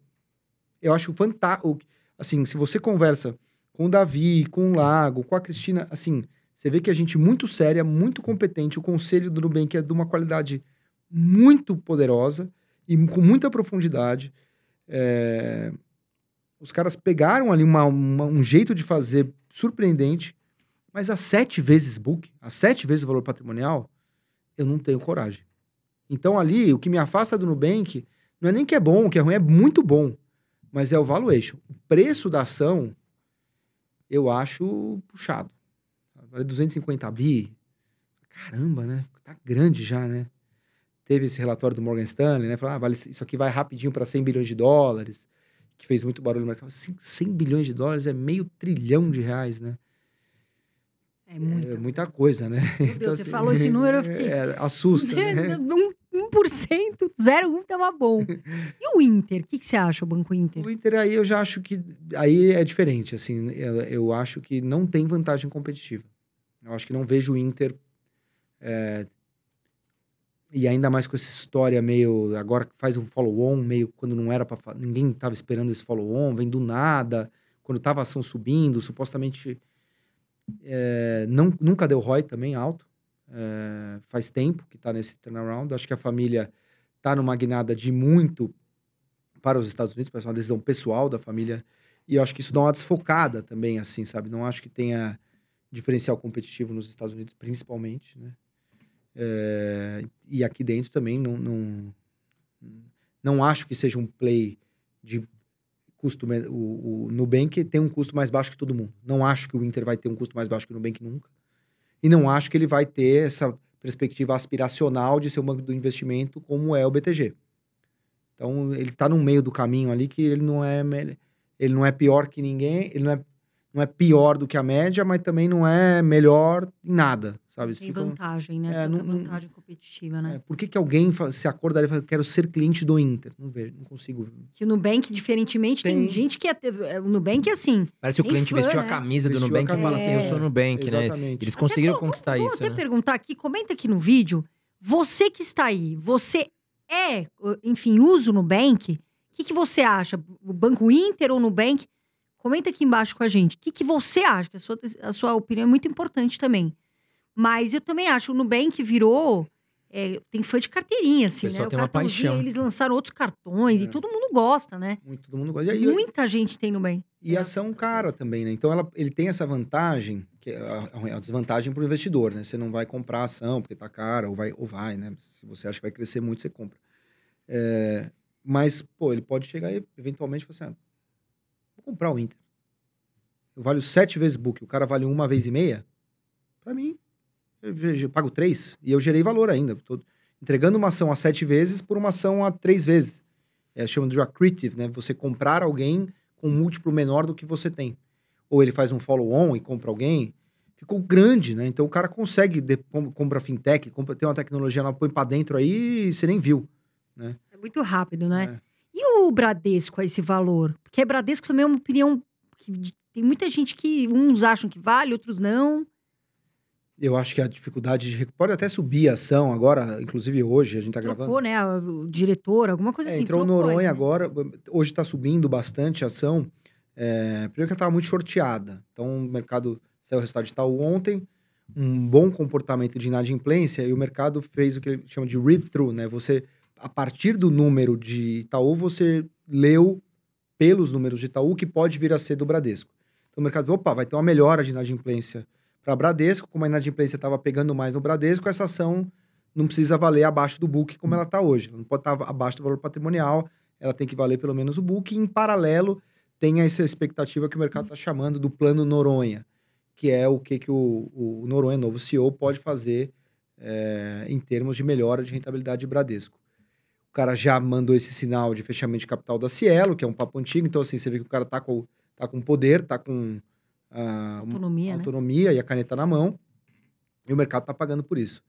Eu acho fantástico. Assim, se você conversa com o Davi, com o Lago, com a Cristina, assim, você vê que a gente muito séria, muito competente, o conselho do Nubank é de uma qualidade muito poderosa e com muita profundidade. É, Os caras pegaram ali uma- uma- um jeito de fazer surpreendente, mas a sete vezes book, a sete vezes o valor patrimonial, eu não tenho coragem. Então ali, o que me afasta do Nubank não é nem que é bom, que é ruim, é muito bom, mas é o valuation. O preço da ação, eu acho puxado. Vale 250 bi. Caramba, né? Tá grande já, né? Teve esse relatório do Morgan Stanley, né? Falou, ah, vale, isso aqui vai rapidinho para 100 bilhões de dólares, que fez muito barulho no mercado. Cem- 100 bilhões de dólares é meio trilhão de reais, né? É muito. É muita coisa, né? Meu [LAUGHS] Deus, você falou esse número, eu fiquei- [LAUGHS] É, assusta, [LAUGHS] né? Um, 1%, 0,1 tava bom. E o Inter? O que, que você acha, o Banco Inter? O Inter aí eu já acho que aí é diferente, assim, eu, eu acho que não tem vantagem competitiva. Eu acho que não vejo o Inter é, e ainda mais com essa história meio agora que faz um follow-on, meio quando não era para ninguém estava esperando esse follow-on, vem do nada, quando tava a ação subindo, supostamente é, não, nunca deu ROI também alto. É, faz tempo que está nesse turnaround. Acho que a família está numa guinada de muito para os Estados Unidos, parece uma decisão pessoal da família. E eu acho que isso dá uma desfocada também, assim, sabe? Não acho que tenha diferencial competitivo nos Estados Unidos, principalmente, né? É, e aqui dentro também não, não, não acho que seja um play de custo. O, o Nubank tem um custo mais baixo que todo mundo. Não acho que o Inter vai ter um custo mais baixo que o Nubank nunca. E não acho que ele vai ter essa perspectiva aspiracional de ser um banco do investimento como é o BTG. Então ele está no meio do caminho ali que ele não é ele não é pior que ninguém, ele não é, não é pior do que a média, mas também não é melhor em nada, sabe? Tem ficam- vantagem, né? É, não- vantagem competitiva, né? é, por que, que alguém se acordaria e fala, quero ser cliente do Inter? Não vejo, não consigo. Que o Nubank, diferentemente, tem, Tem. gente que é, é, o Nubank é assim. Parece que o cliente fã, vestiu a né? camisa do Vestiu a Nubank e fala assim, eu camisa. sou Nubank, né? Exatamente. Eles conseguiram Até, vou- conquistar vou, isso, até né? perguntar aqui, comenta aqui no vídeo. Você que está aí, você é, enfim, usa o Nubank? O que, que você acha? O Banco Inter ou Nubank? Comenta aqui embaixo com a gente. O que, que você acha? A sua, a sua opinião é muito importante também. Mas eu também acho, o Nubank virou é, tem fã de carteirinha, assim, né? tem uma cartãozinho, paixão. Eles lançaram outros cartões É. e todo mundo gosta, né? Muito, todo mundo gosta. E, Muita gente tem no bem. e ação cara também, né? Então ela, ele tem essa vantagem, que é a, a desvantagem para o investidor, né? Você não vai comprar ação porque tá cara, ou vai, ou vai, né? Se você acha que vai crescer muito, você compra. É, mas, pô, ele pode chegar e eventualmente falar assim: ah, comprar o Inter. Eu valho sete vezes book, o cara vale uma vez e meia. Para mim, eu, eu- pago três e eu gerei valor ainda. Tô entregando uma ação a sete vezes por uma ação a três vezes. É, chama de accretive, né? Você comprar alguém com um múltiplo menor do que você tem. Ou ele faz um follow-on e compra alguém. Ficou grande, né? Então o cara consegue, de, com- compra fintech, compra, tem uma tecnologia nova, põe pra dentro aí e você nem viu. É muito rápido, né? É. E o Bradesco a esse valor? Porque Bradesco também é uma opinião que tem muita gente que uns acham que vale, outros não. Eu acho que a dificuldade de. Pode até subir a ação agora, inclusive hoje, a gente tá gravando. Trocou, né? O diretor, alguma coisa É, assim. entrou o trocou, Noronha né? agora. Hoje está subindo bastante a ação. É, primeiro que ela estava muito shorteada. Então, o mercado saiu o resultado de Itaú ontem. Um bom comportamento de inadimplência. E o mercado fez o que ele chama de read-through, né? Você, a partir do número de Itaú, você leu pelos números de Itaú que pode vir a ser do Bradesco. Então, o mercado falou, opa, vai ter uma melhora de inadimplência para Bradesco. Como a inadimplência estava pegando mais no Bradesco, essa ação não precisa valer abaixo do book como ela está hoje. Ela não pode estar abaixo do valor patrimonial, ela tem que valer pelo menos o book. E, em paralelo, tem essa expectativa que o mercado está chamando do plano Noronha, que é o que, que o, o Noronha, novo CEO, pode fazer é, em termos de melhora de rentabilidade de Bradesco. O cara já mandou esse sinal de fechamento de capital da Cielo, que é um papo antigo, então assim, você vê que o cara tá com, tá com poder, tá com ah, uma Autonomia, né? autonomia e a caneta na mão, e o mercado tá pagando por isso.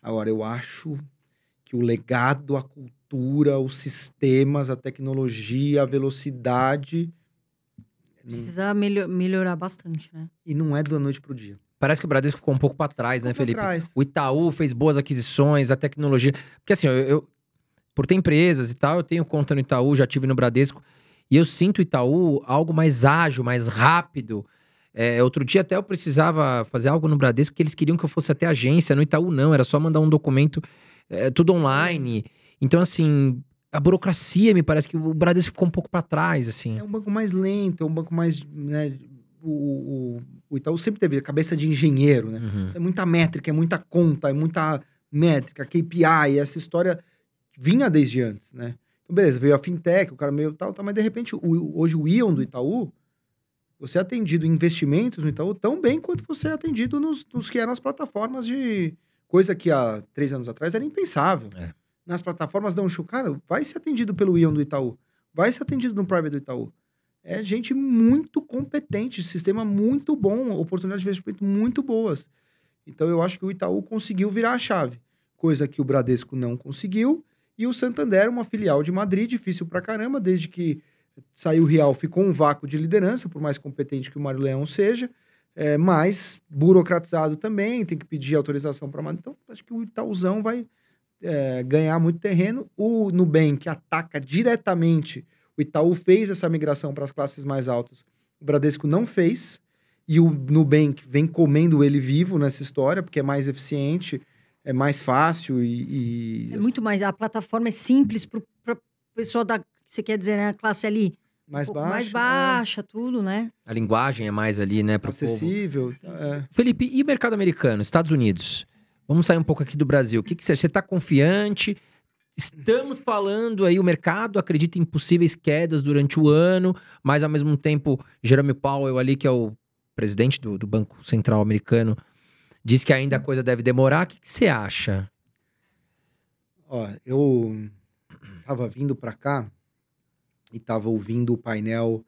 Agora, eu acho que o legado, a cultura, os sistemas, a tecnologia, a velocidade. não- Precisa melho- melhorar bastante, né? e não é da noite pro dia. Parece que o Bradesco ficou um pouco pra trás, né, Ficou pra Felipe? trás. O Itaú fez boas aquisições, a tecnologia. Porque assim, eu, eu- por ter empresas e tal, eu tenho conta no Itaú, já tive no Bradesco. E eu sinto o Itaú algo mais ágil, mais rápido. É, outro dia até eu precisava fazer algo no Bradesco que eles queriam que eu fosse até agência. No Itaú não, era só mandar um documento, é, tudo online. Então, assim, a burocracia me parece que o Bradesco ficou um pouco pra trás, assim. É um banco mais lento, é um banco mais. Né, o, o, o Itaú sempre teve a cabeça de engenheiro, né? Uhum. É muita métrica, é muita conta, é muita métrica, KPI, essa história vinha desde antes, né? Então, beleza, veio a fintech, o cara meio tal, tal mas de repente, o- hoje o Ion do Itaú, você é atendido em investimentos no Itaú tão bem quanto você é atendido nos, nos que eram as plataformas de. Coisa que há três anos atrás era impensável. É. Nas plataformas dão um. Cara, vai ser atendido pelo Ion do Itaú. Vai ser atendido no Private do Itaú. É gente muito competente, sistema muito bom, oportunidades de investimento muito boas. Então eu acho que o Itaú conseguiu virar a chave, coisa que o Bradesco não conseguiu. E o Santander, uma filial de Madrid, difícil pra caramba, desde que saiu o Real, ficou um vácuo de liderança, por mais competente que o Mário Leão seja, é, mas burocratizado também, tem que pedir autorização para Madrid. Então, acho que o Itaúzão vai é, ganhar muito terreno. O Nubank ataca diretamente. O Itaú fez essa migração para as classes mais altas. O Bradesco não fez. E o Nubank vem comendo ele vivo nessa história, porque é mais eficiente, é mais fácil e. e É muito mais. A plataforma é simples para o pessoal da. Você quer dizer, né? A classe ali mais um baixo. mais baixa, tudo, né? A linguagem é mais ali, né, pro povo. acessível. é. Felipe, e o mercado americano, Estados Unidos? Vamos sair um pouco aqui do Brasil. O que, que você Você está confiante? Estamos falando aí, o mercado acredita em possíveis quedas durante o ano, mas ao mesmo tempo, Jerome Powell ali, que é o presidente do, do Banco Central americano, diz que ainda a coisa deve demorar. O que, você acha? Ó, eu tava vindo para cá e tava ouvindo o painel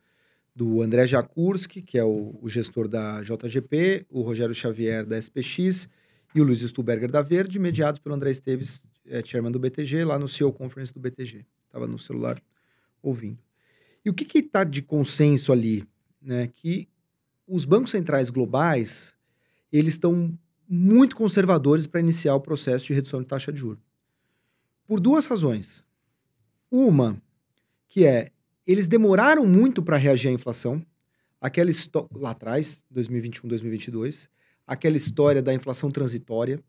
do André Jakurski, que é o, o gestor da JGP, o Rogério Xavier da SPX e o Luiz Stuberger da Verde, mediados pelo André Esteves, é, chairman do BTG, lá no CEO Conference do BTG. Tava no celular ouvindo. E o que que tá de consenso ali, né? Que os bancos centrais globais, eles estão muito conservadores para iniciar o processo de redução de taxa de juros. Por duas razões. Uma, que é, eles demoraram muito para reagir à inflação. Aquela histó- lá atrás, 2021, 2022, aquela história da inflação transitória.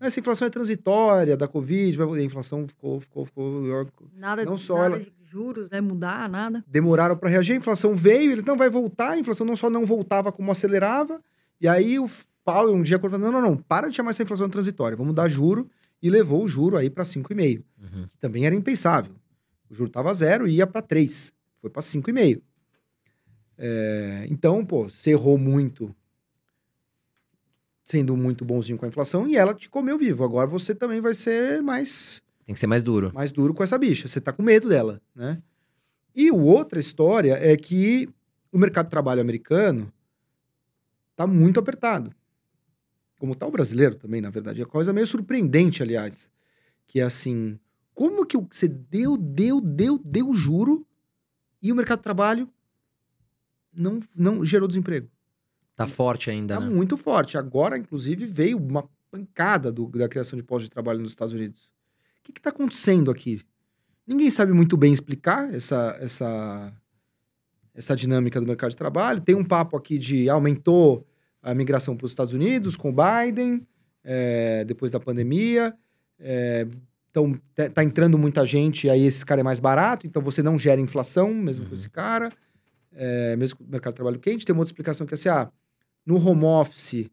Essa inflação é transitória da Covid, a inflação ficou, ficou, ficou. Nada, Não só nada ela- de juros, né? Mudar, nada. Demoraram para reagir, a inflação veio, eles não vai voltar, a inflação não só não voltava, como acelerava. E aí o Paulo um dia acordou, não, não, não, para de chamar essa inflação transitória, vamos dar juro e levou o juro aí para 5,5. Uhum. que também era impensável. O juro estava zero e ia para 3. Foi para 5,5. É, então, pô, você errou muito sendo muito bonzinho com a inflação e ela te comeu vivo. Agora você também vai ser mais, Tem que ser mais duro. mais duro com essa bicha. Você tá com medo dela, né? E outra história é que o mercado de trabalho americano tá muito apertado. Como o brasileiro também, na verdade. É coisa meio surpreendente, aliás. Que é assim, como que você deu, deu, deu, deu juro e o mercado de trabalho não, não gerou desemprego? Tá forte ainda, Tá né? muito forte. Agora, inclusive, veio uma pancada do- da criação de postos de trabalho nos Estados Unidos. O que está acontecendo aqui? Ninguém sabe muito bem explicar essa, essa, essa dinâmica do mercado de trabalho. Tem um papo aqui de aumentou a migração para os Estados Unidos com o Biden, é, depois da pandemia. Então, tá- tá entrando muita gente, aí esse cara é mais barato, então você não gera inflação, mesmo com Uhum. esse cara, é, mesmo com o mercado de trabalho quente. Tem uma outra explicação que é assim, ah, no home office,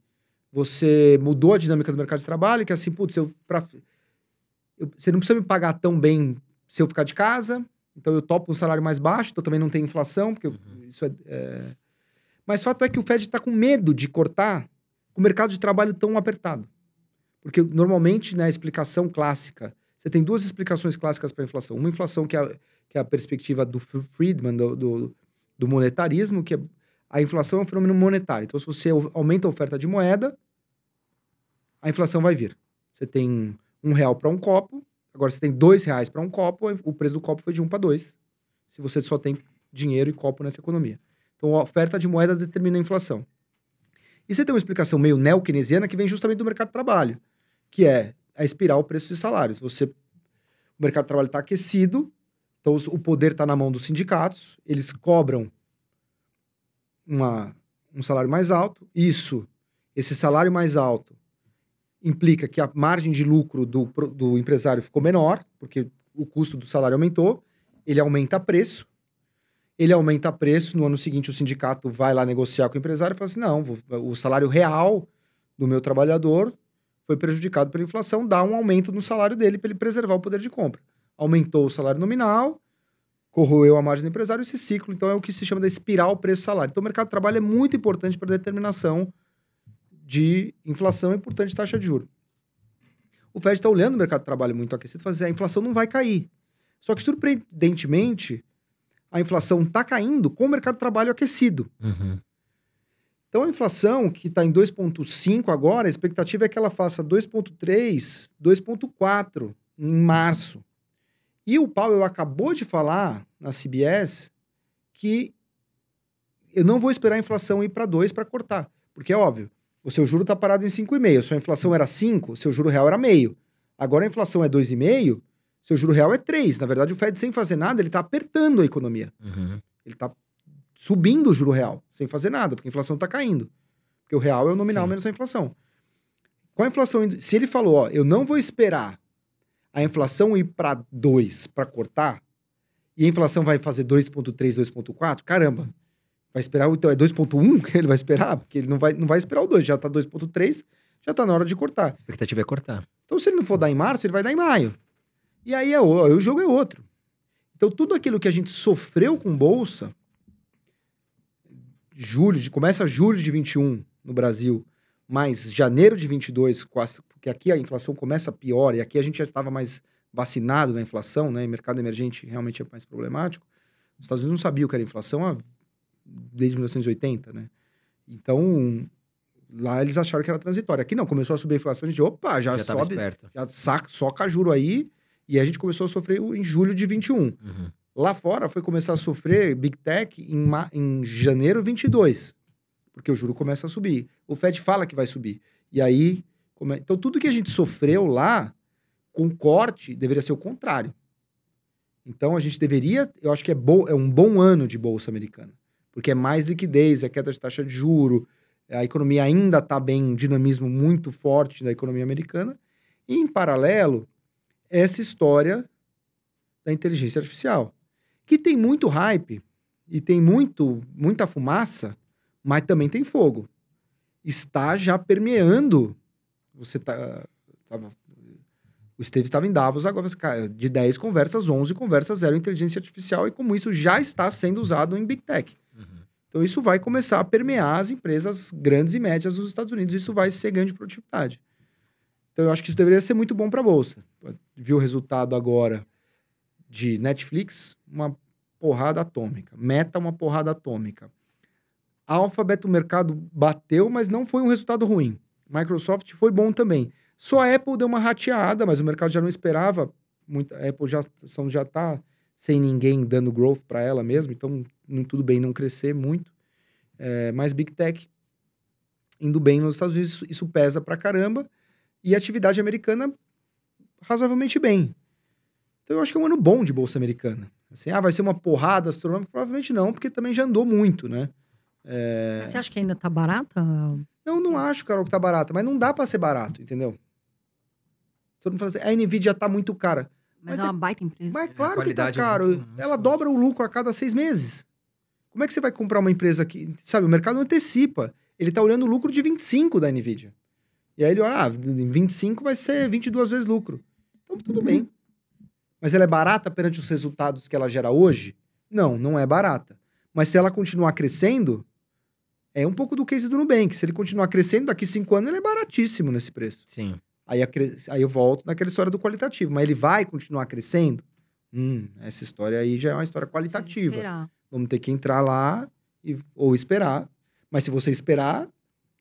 você mudou a dinâmica do mercado de trabalho, que é assim, putz, eu, pra, eu- você não precisa me pagar tão bem se eu ficar de casa, então eu topo um salário mais baixo, então também não tem inflação, porque eu- Uhum. isso é, é... Mas fato é que o Fed está com medo de cortar o mercado de trabalho tão apertado. Porque normalmente, na explicação clássica, você tem duas explicações clássicas para a inflação. Uma inflação que é, a- que é a perspectiva do Friedman, do, do, do monetarismo, que é, a inflação é um fenômeno monetário. Então, se você au- aumenta a oferta de moeda, a inflação vai vir. Você tem um real para um copo, agora você tem dois reais para um copo, o preço do copo foi de um para dois. Se você só tem dinheiro e copo nessa economia. Então, a oferta de moeda determina a inflação. E você tem uma explicação meio neo-keynesiana que vem justamente do mercado de trabalho, que é a espiral preço de salários. Você, o mercado de trabalho está aquecido, então os- o poder está na mão dos sindicatos, eles cobram uma, um salário mais alto. Isso, esse salário mais alto, implica que a margem de lucro do, do empresário ficou menor, porque o custo do salário aumentou, ele aumenta preço. Ele aumenta preço, no ano seguinte o sindicato vai lá negociar com o empresário e fala assim: não, o salário real do meu trabalhador foi prejudicado pela inflação, dá um aumento no salário dele para ele preservar o poder de compra. Aumentou o salário nominal, corroeu a margem do empresário, esse ciclo, então, é o que se chama da espiral preço-salário. Então, o mercado de trabalho é muito importante para a determinação de inflação e, portanto, de taxa de juros. O Fed está olhando o mercado de trabalho muito aquecido e fala assim, a inflação não vai cair. Só que, surpreendentemente, a inflação está caindo com o mercado de trabalho aquecido. Uhum. Então, a inflação, que está em 2,5 agora, a expectativa é que ela faça 2,3, 2,4 em março. E o Powell acabou de falar na CBS que eu não vou esperar a inflação ir para 2 para cortar. Porque é óbvio, o seu juro está parado em 5,5. Sua inflação era 5, seu juro real era meio. Agora a inflação é 2,5, seu juro real é 3. Na verdade, o Fed, sem fazer nada, ele está apertando a economia. Uhum. Ele está subindo o juro real, sem fazer nada, porque a inflação está caindo. Porque o real é o nominal Sim. menos a inflação. Com a inflação, indo- se ele falou, ó, eu não vou esperar a inflação ir para 2 para cortar, e a inflação vai fazer 2,3, 2,4, caramba, vai esperar, então é 2,1 que ele vai esperar? Porque ele não vai, não vai esperar o 2, já está 2,3, já está na hora de cortar. A expectativa é cortar. Então, se ele não for dar em março, ele vai dar em maio. E aí, é, o- aí o jogo é outro. Então, tudo aquilo que a gente sofreu com bolsa, julho, de, começa julho de 21 no Brasil, mais janeiro de 22, com as- porque aqui a inflação começa pior, e aqui a gente já estava mais vacinado na inflação, né? E mercado emergente realmente é mais problemático. Os Estados Unidos não sabiam o que era inflação desde 1980, né? Então, lá eles acharam que era transitória. Aqui não, começou a subir a inflação, a gente, opa, já, Já sobe, já saca, soca juro aí, e a gente começou a sofrer em julho de 21. Uhum. Lá fora foi começar a sofrer Big Tech em, ma- em janeiro 22, porque o juro começa a subir. O Fed fala que vai subir. E aí, come- então tudo que a gente sofreu lá com corte deveria ser o contrário. Então a gente deveria, eu acho que é, bom, é um bom ano de bolsa americana, porque é mais liquidez, é queda de taxa de juro, a economia ainda está bem, um dinamismo muito forte da economia americana, E, em paralelo, essa história da inteligência artificial, que tem muito hype e tem muito, muita fumaça, mas também tem fogo. Está já permeando. Você tá, tava, o Steve estava em Davos agora, de 10 conversas, 11 conversas eram inteligência artificial, e como isso já está sendo usado em Big Tech. Uhum. Então, isso vai começar a permear as empresas grandes e médias dos Estados Unidos, isso vai ser ganho de produtividade. Então, eu acho que isso deveria ser muito bom para a Bolsa. Viu o resultado agora de Netflix, uma porrada atômica. Meta, uma porrada atômica. Alphabet, o mercado bateu, mas não foi um resultado ruim. Microsoft foi bom também. Só a Apple deu uma rateada, mas o mercado já não esperava. Muito, a Apple já, já tá sem ninguém dando growth para ela mesmo, então tudo bem não crescer muito. É, mas Big Tech indo bem nos Estados Unidos, isso, isso pesa pra caramba. E atividade americana razoavelmente bem. Então eu acho que é um ano bom de Bolsa Americana. Assim, ah, vai ser uma porrada astronômica? Provavelmente não, porque também já andou muito, né? É... Você acha que ainda tá barata? Não, não acho, Carol, que tá barata. Mas não dá para ser barato, entendeu? Todo mundo fala assim, a NVIDIA tá muito cara. Mas, mas é uma baita empresa. Mas é, claro que tá é caro. É muito... Ela dobra o lucro a cada seis meses. Como é que você vai comprar uma empresa que... Sabe, o mercado antecipa. Ele tá olhando o lucro de 25 da NVIDIA. E aí ele olha, ah, em 25 vai ser 22 vezes lucro. Então, tudo uhum. bem. Mas ela é barata perante os resultados que ela gera hoje? Não, não é barata. Mas se ela continuar crescendo, é um pouco do case do Nubank. Se ele continuar crescendo, daqui cinco anos ele é baratíssimo nesse preço. Sim. Aí, aí eu volto naquela história do qualitativo. Mas ele vai continuar crescendo? Hum, essa história aí já é uma história qualitativa. Vamos ter que entrar lá e, ou esperar. Mas se você esperar,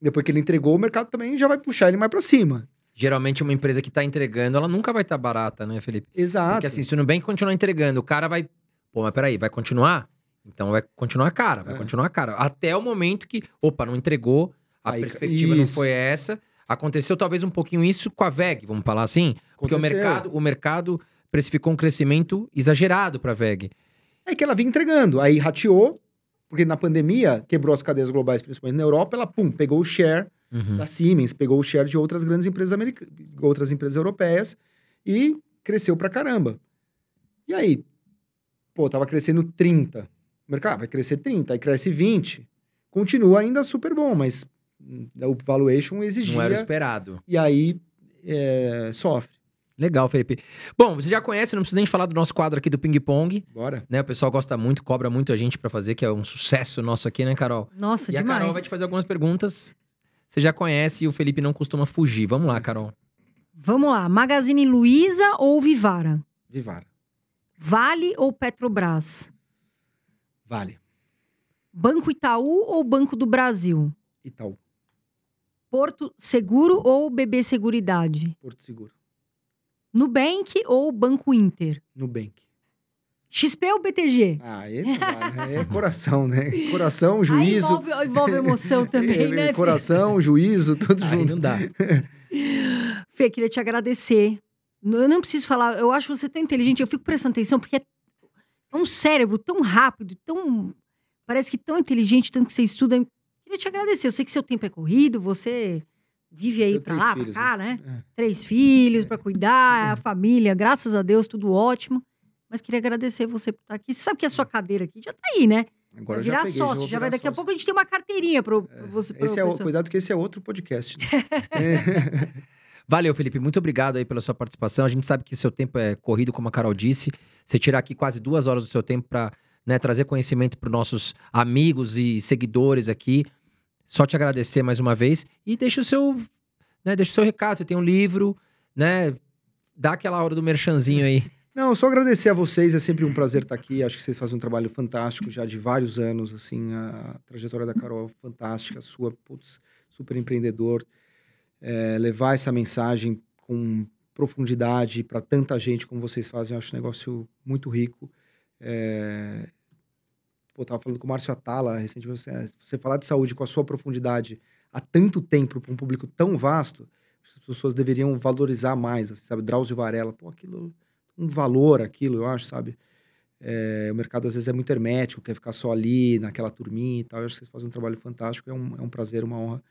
depois que ele entregou, o mercado também já vai puxar ele mais para cima. Geralmente uma empresa que tá entregando, ela nunca vai estar tá barata, né, Felipe? Exato. Porque assim, se o Nubank continuar entregando, o cara vai... Pô, mas peraí, vai continuar? Então vai continuar cara, vai é. continuar cara. Até o momento que, opa, não entregou, a Aí, perspectiva isso. não foi essa. Aconteceu talvez um pouquinho isso com a VEG, vamos falar assim? Porque o mercado, o mercado precificou um crescimento exagerado para a VEG. É que ela vinha entregando, aí rateou, porque na pandemia quebrou as cadeias globais, principalmente na Europa, ela pum, pegou o share uhum. da Siemens, pegou o share de outras grandes empresas americanas, outras empresas europeias e cresceu pra caramba. E aí, pô, tava crescendo 30. O mercado vai crescer 30, aí cresce 20. Continua ainda super bom, mas hum, o valuation exigia. Não era esperado. E aí é, sofre. Legal, Felipe. Bom, você já conhece, não precisa nem falar do nosso quadro aqui do Ping Pong. Bora. Né? O pessoal gosta muito, cobra muito a gente para fazer, que é um sucesso nosso aqui, né, Carol? Nossa, e demais. a Carol vai te fazer algumas perguntas. Você já conhece e o Felipe não costuma fugir. Vamos lá, Carol. Vamos lá. Magazine Luiza ou Vivara? Vivara. Vale ou Petrobras? Vale. Banco Itaú ou Banco do Brasil? Itaú. Porto Seguro ou BB Seguridade? Porto Seguro. Nubank ou Banco Inter? Nubank. XP ou BTG? Ah, é, é coração, né? Coração, juízo. Aí envolve, envolve emoção [LAUGHS] também, né? Coração, juízo, tudo Aí junto. não dá. [LAUGHS] Fê, queria te agradecer. Eu não preciso falar, eu acho você tão inteligente, eu fico prestando atenção, porque é um cérebro tão rápido, tão. Parece que tão inteligente, tanto que você estuda. Queria te agradecer. Eu sei que seu tempo é corrido, você vive aí para lá, para cá, né? né? É. Três filhos para cuidar, a família, graças a Deus, tudo ótimo. Mas queria agradecer você por estar aqui. Você sabe que a sua cadeira aqui já tá aí, né? Agora vai virar já peguei, sócio, já, já vai daqui sócio. a pouco a gente tem uma carteirinha para é, você. Esse é o, cuidado que esse é outro podcast. Né? [LAUGHS] é. Valeu, Felipe. Muito obrigado aí pela sua participação. A gente sabe que seu tempo é corrido, como a Carol disse. Você tirar aqui quase duas horas do seu tempo para né, trazer conhecimento para os nossos amigos e seguidores aqui. Só te agradecer mais uma vez. E deixa o seu, né, deixa o seu recado. Você tem um livro, né? Dá aquela hora do merchanzinho aí. Não, só agradecer a vocês, é sempre um prazer estar aqui. Acho que vocês fazem um trabalho fantástico já de vários anos, assim, a trajetória da Carol é fantástica, a sua, putz, super empreendedor é, levar essa mensagem com profundidade para tanta gente como vocês fazem, eu acho um negócio muito rico. É... Pô, tava falando com o Márcio Atala recentemente, você, você falar de saúde com a sua profundidade há tanto tempo para um público tão vasto, as pessoas deveriam valorizar mais, assim, sabe? Drauzio Varela, pô, aquilo, um valor aquilo, eu acho, sabe? É, o mercado às vezes é muito hermético, quer ficar só ali, naquela turminha e tal. Eu acho que vocês fazem um trabalho fantástico, é um, é um prazer, uma honra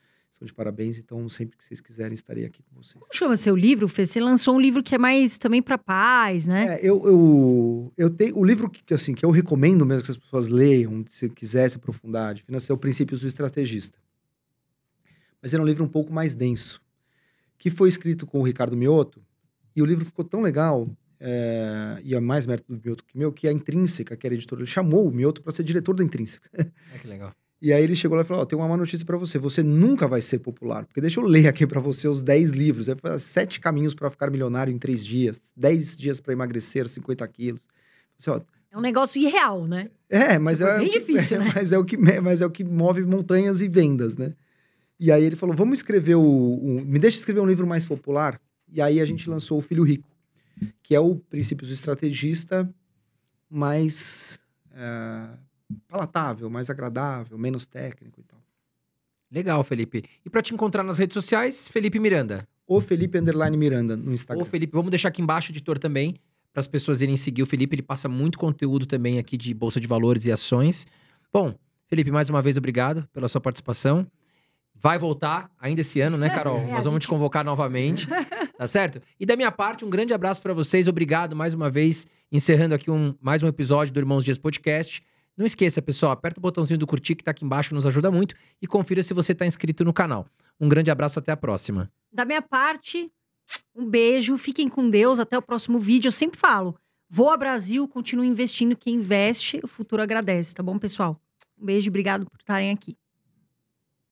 estão de parabéns, então sempre que vocês quiserem estarei aqui com vocês. Como chama seu livro, Fê? Você lançou um livro que é mais também para paz, né? É, eu, eu, eu tenho o livro que assim que eu recomendo mesmo que as pessoas leiam, se quiser se aprofundar, de finanças, é o Princípios do Estrategista. Mas era um livro um pouco mais denso, que foi escrito com o Ricardo Mioto, e o livro ficou tão legal, é, e é mais mérito do Mioto que meu, que a Intrínseca, que era editora, ele chamou o Mioto para ser diretor da Intrínseca. É [LAUGHS] que legal. E aí ele chegou lá e falou: Ó, tem uma má notícia para você. Você nunca vai ser popular. Porque deixa eu ler aqui para você os 10 livros. Aí foi sete caminhos para ficar milionário em três dias, 10 dias para emagrecer 50 quilos. Assim, ó, É um negócio irreal, né? é, mas Tipo, é, [LAUGHS] é bem difícil, né? Mas é, o que, mas é o que move montanhas e vendas, né? E aí ele falou: vamos escrever o. me deixa escrever um livro mais popular. E aí a gente lançou o Filho Rico, que é o Princípios do Estrategista mais é, palatável, mais agradável, menos técnico e tal. Legal, Felipe. E pra te encontrar nas redes sociais, Felipe Miranda. O Felipe Underline Miranda no Instagram. Ou Felipe, vamos deixar aqui embaixo, editor, também, para as pessoas irem seguir o Felipe. Ele passa muito conteúdo também aqui de Bolsa de Valores e ações. Bom, Felipe, mais uma vez, obrigado pela sua participação. Vai voltar ainda esse ano, né, Carol? [LAUGHS] É, Nós vamos gente- te convocar novamente, [LAUGHS] tá certo? E da minha parte, um grande abraço para vocês. Obrigado mais uma vez, encerrando aqui um, mais um episódio do Irmãos Dias Podcast. Não esqueça, pessoal, aperta o botãozinho do curtir que tá aqui embaixo, nos ajuda muito. E confira se você tá inscrito no canal. Um grande abraço, até a próxima. Da minha parte, um beijo, fiquem com Deus, até o próximo vídeo. Eu sempre falo, voa Brasil, continue investindo, quem investe, o futuro agradece, tá bom, pessoal? Um beijo obrigado por estarem aqui.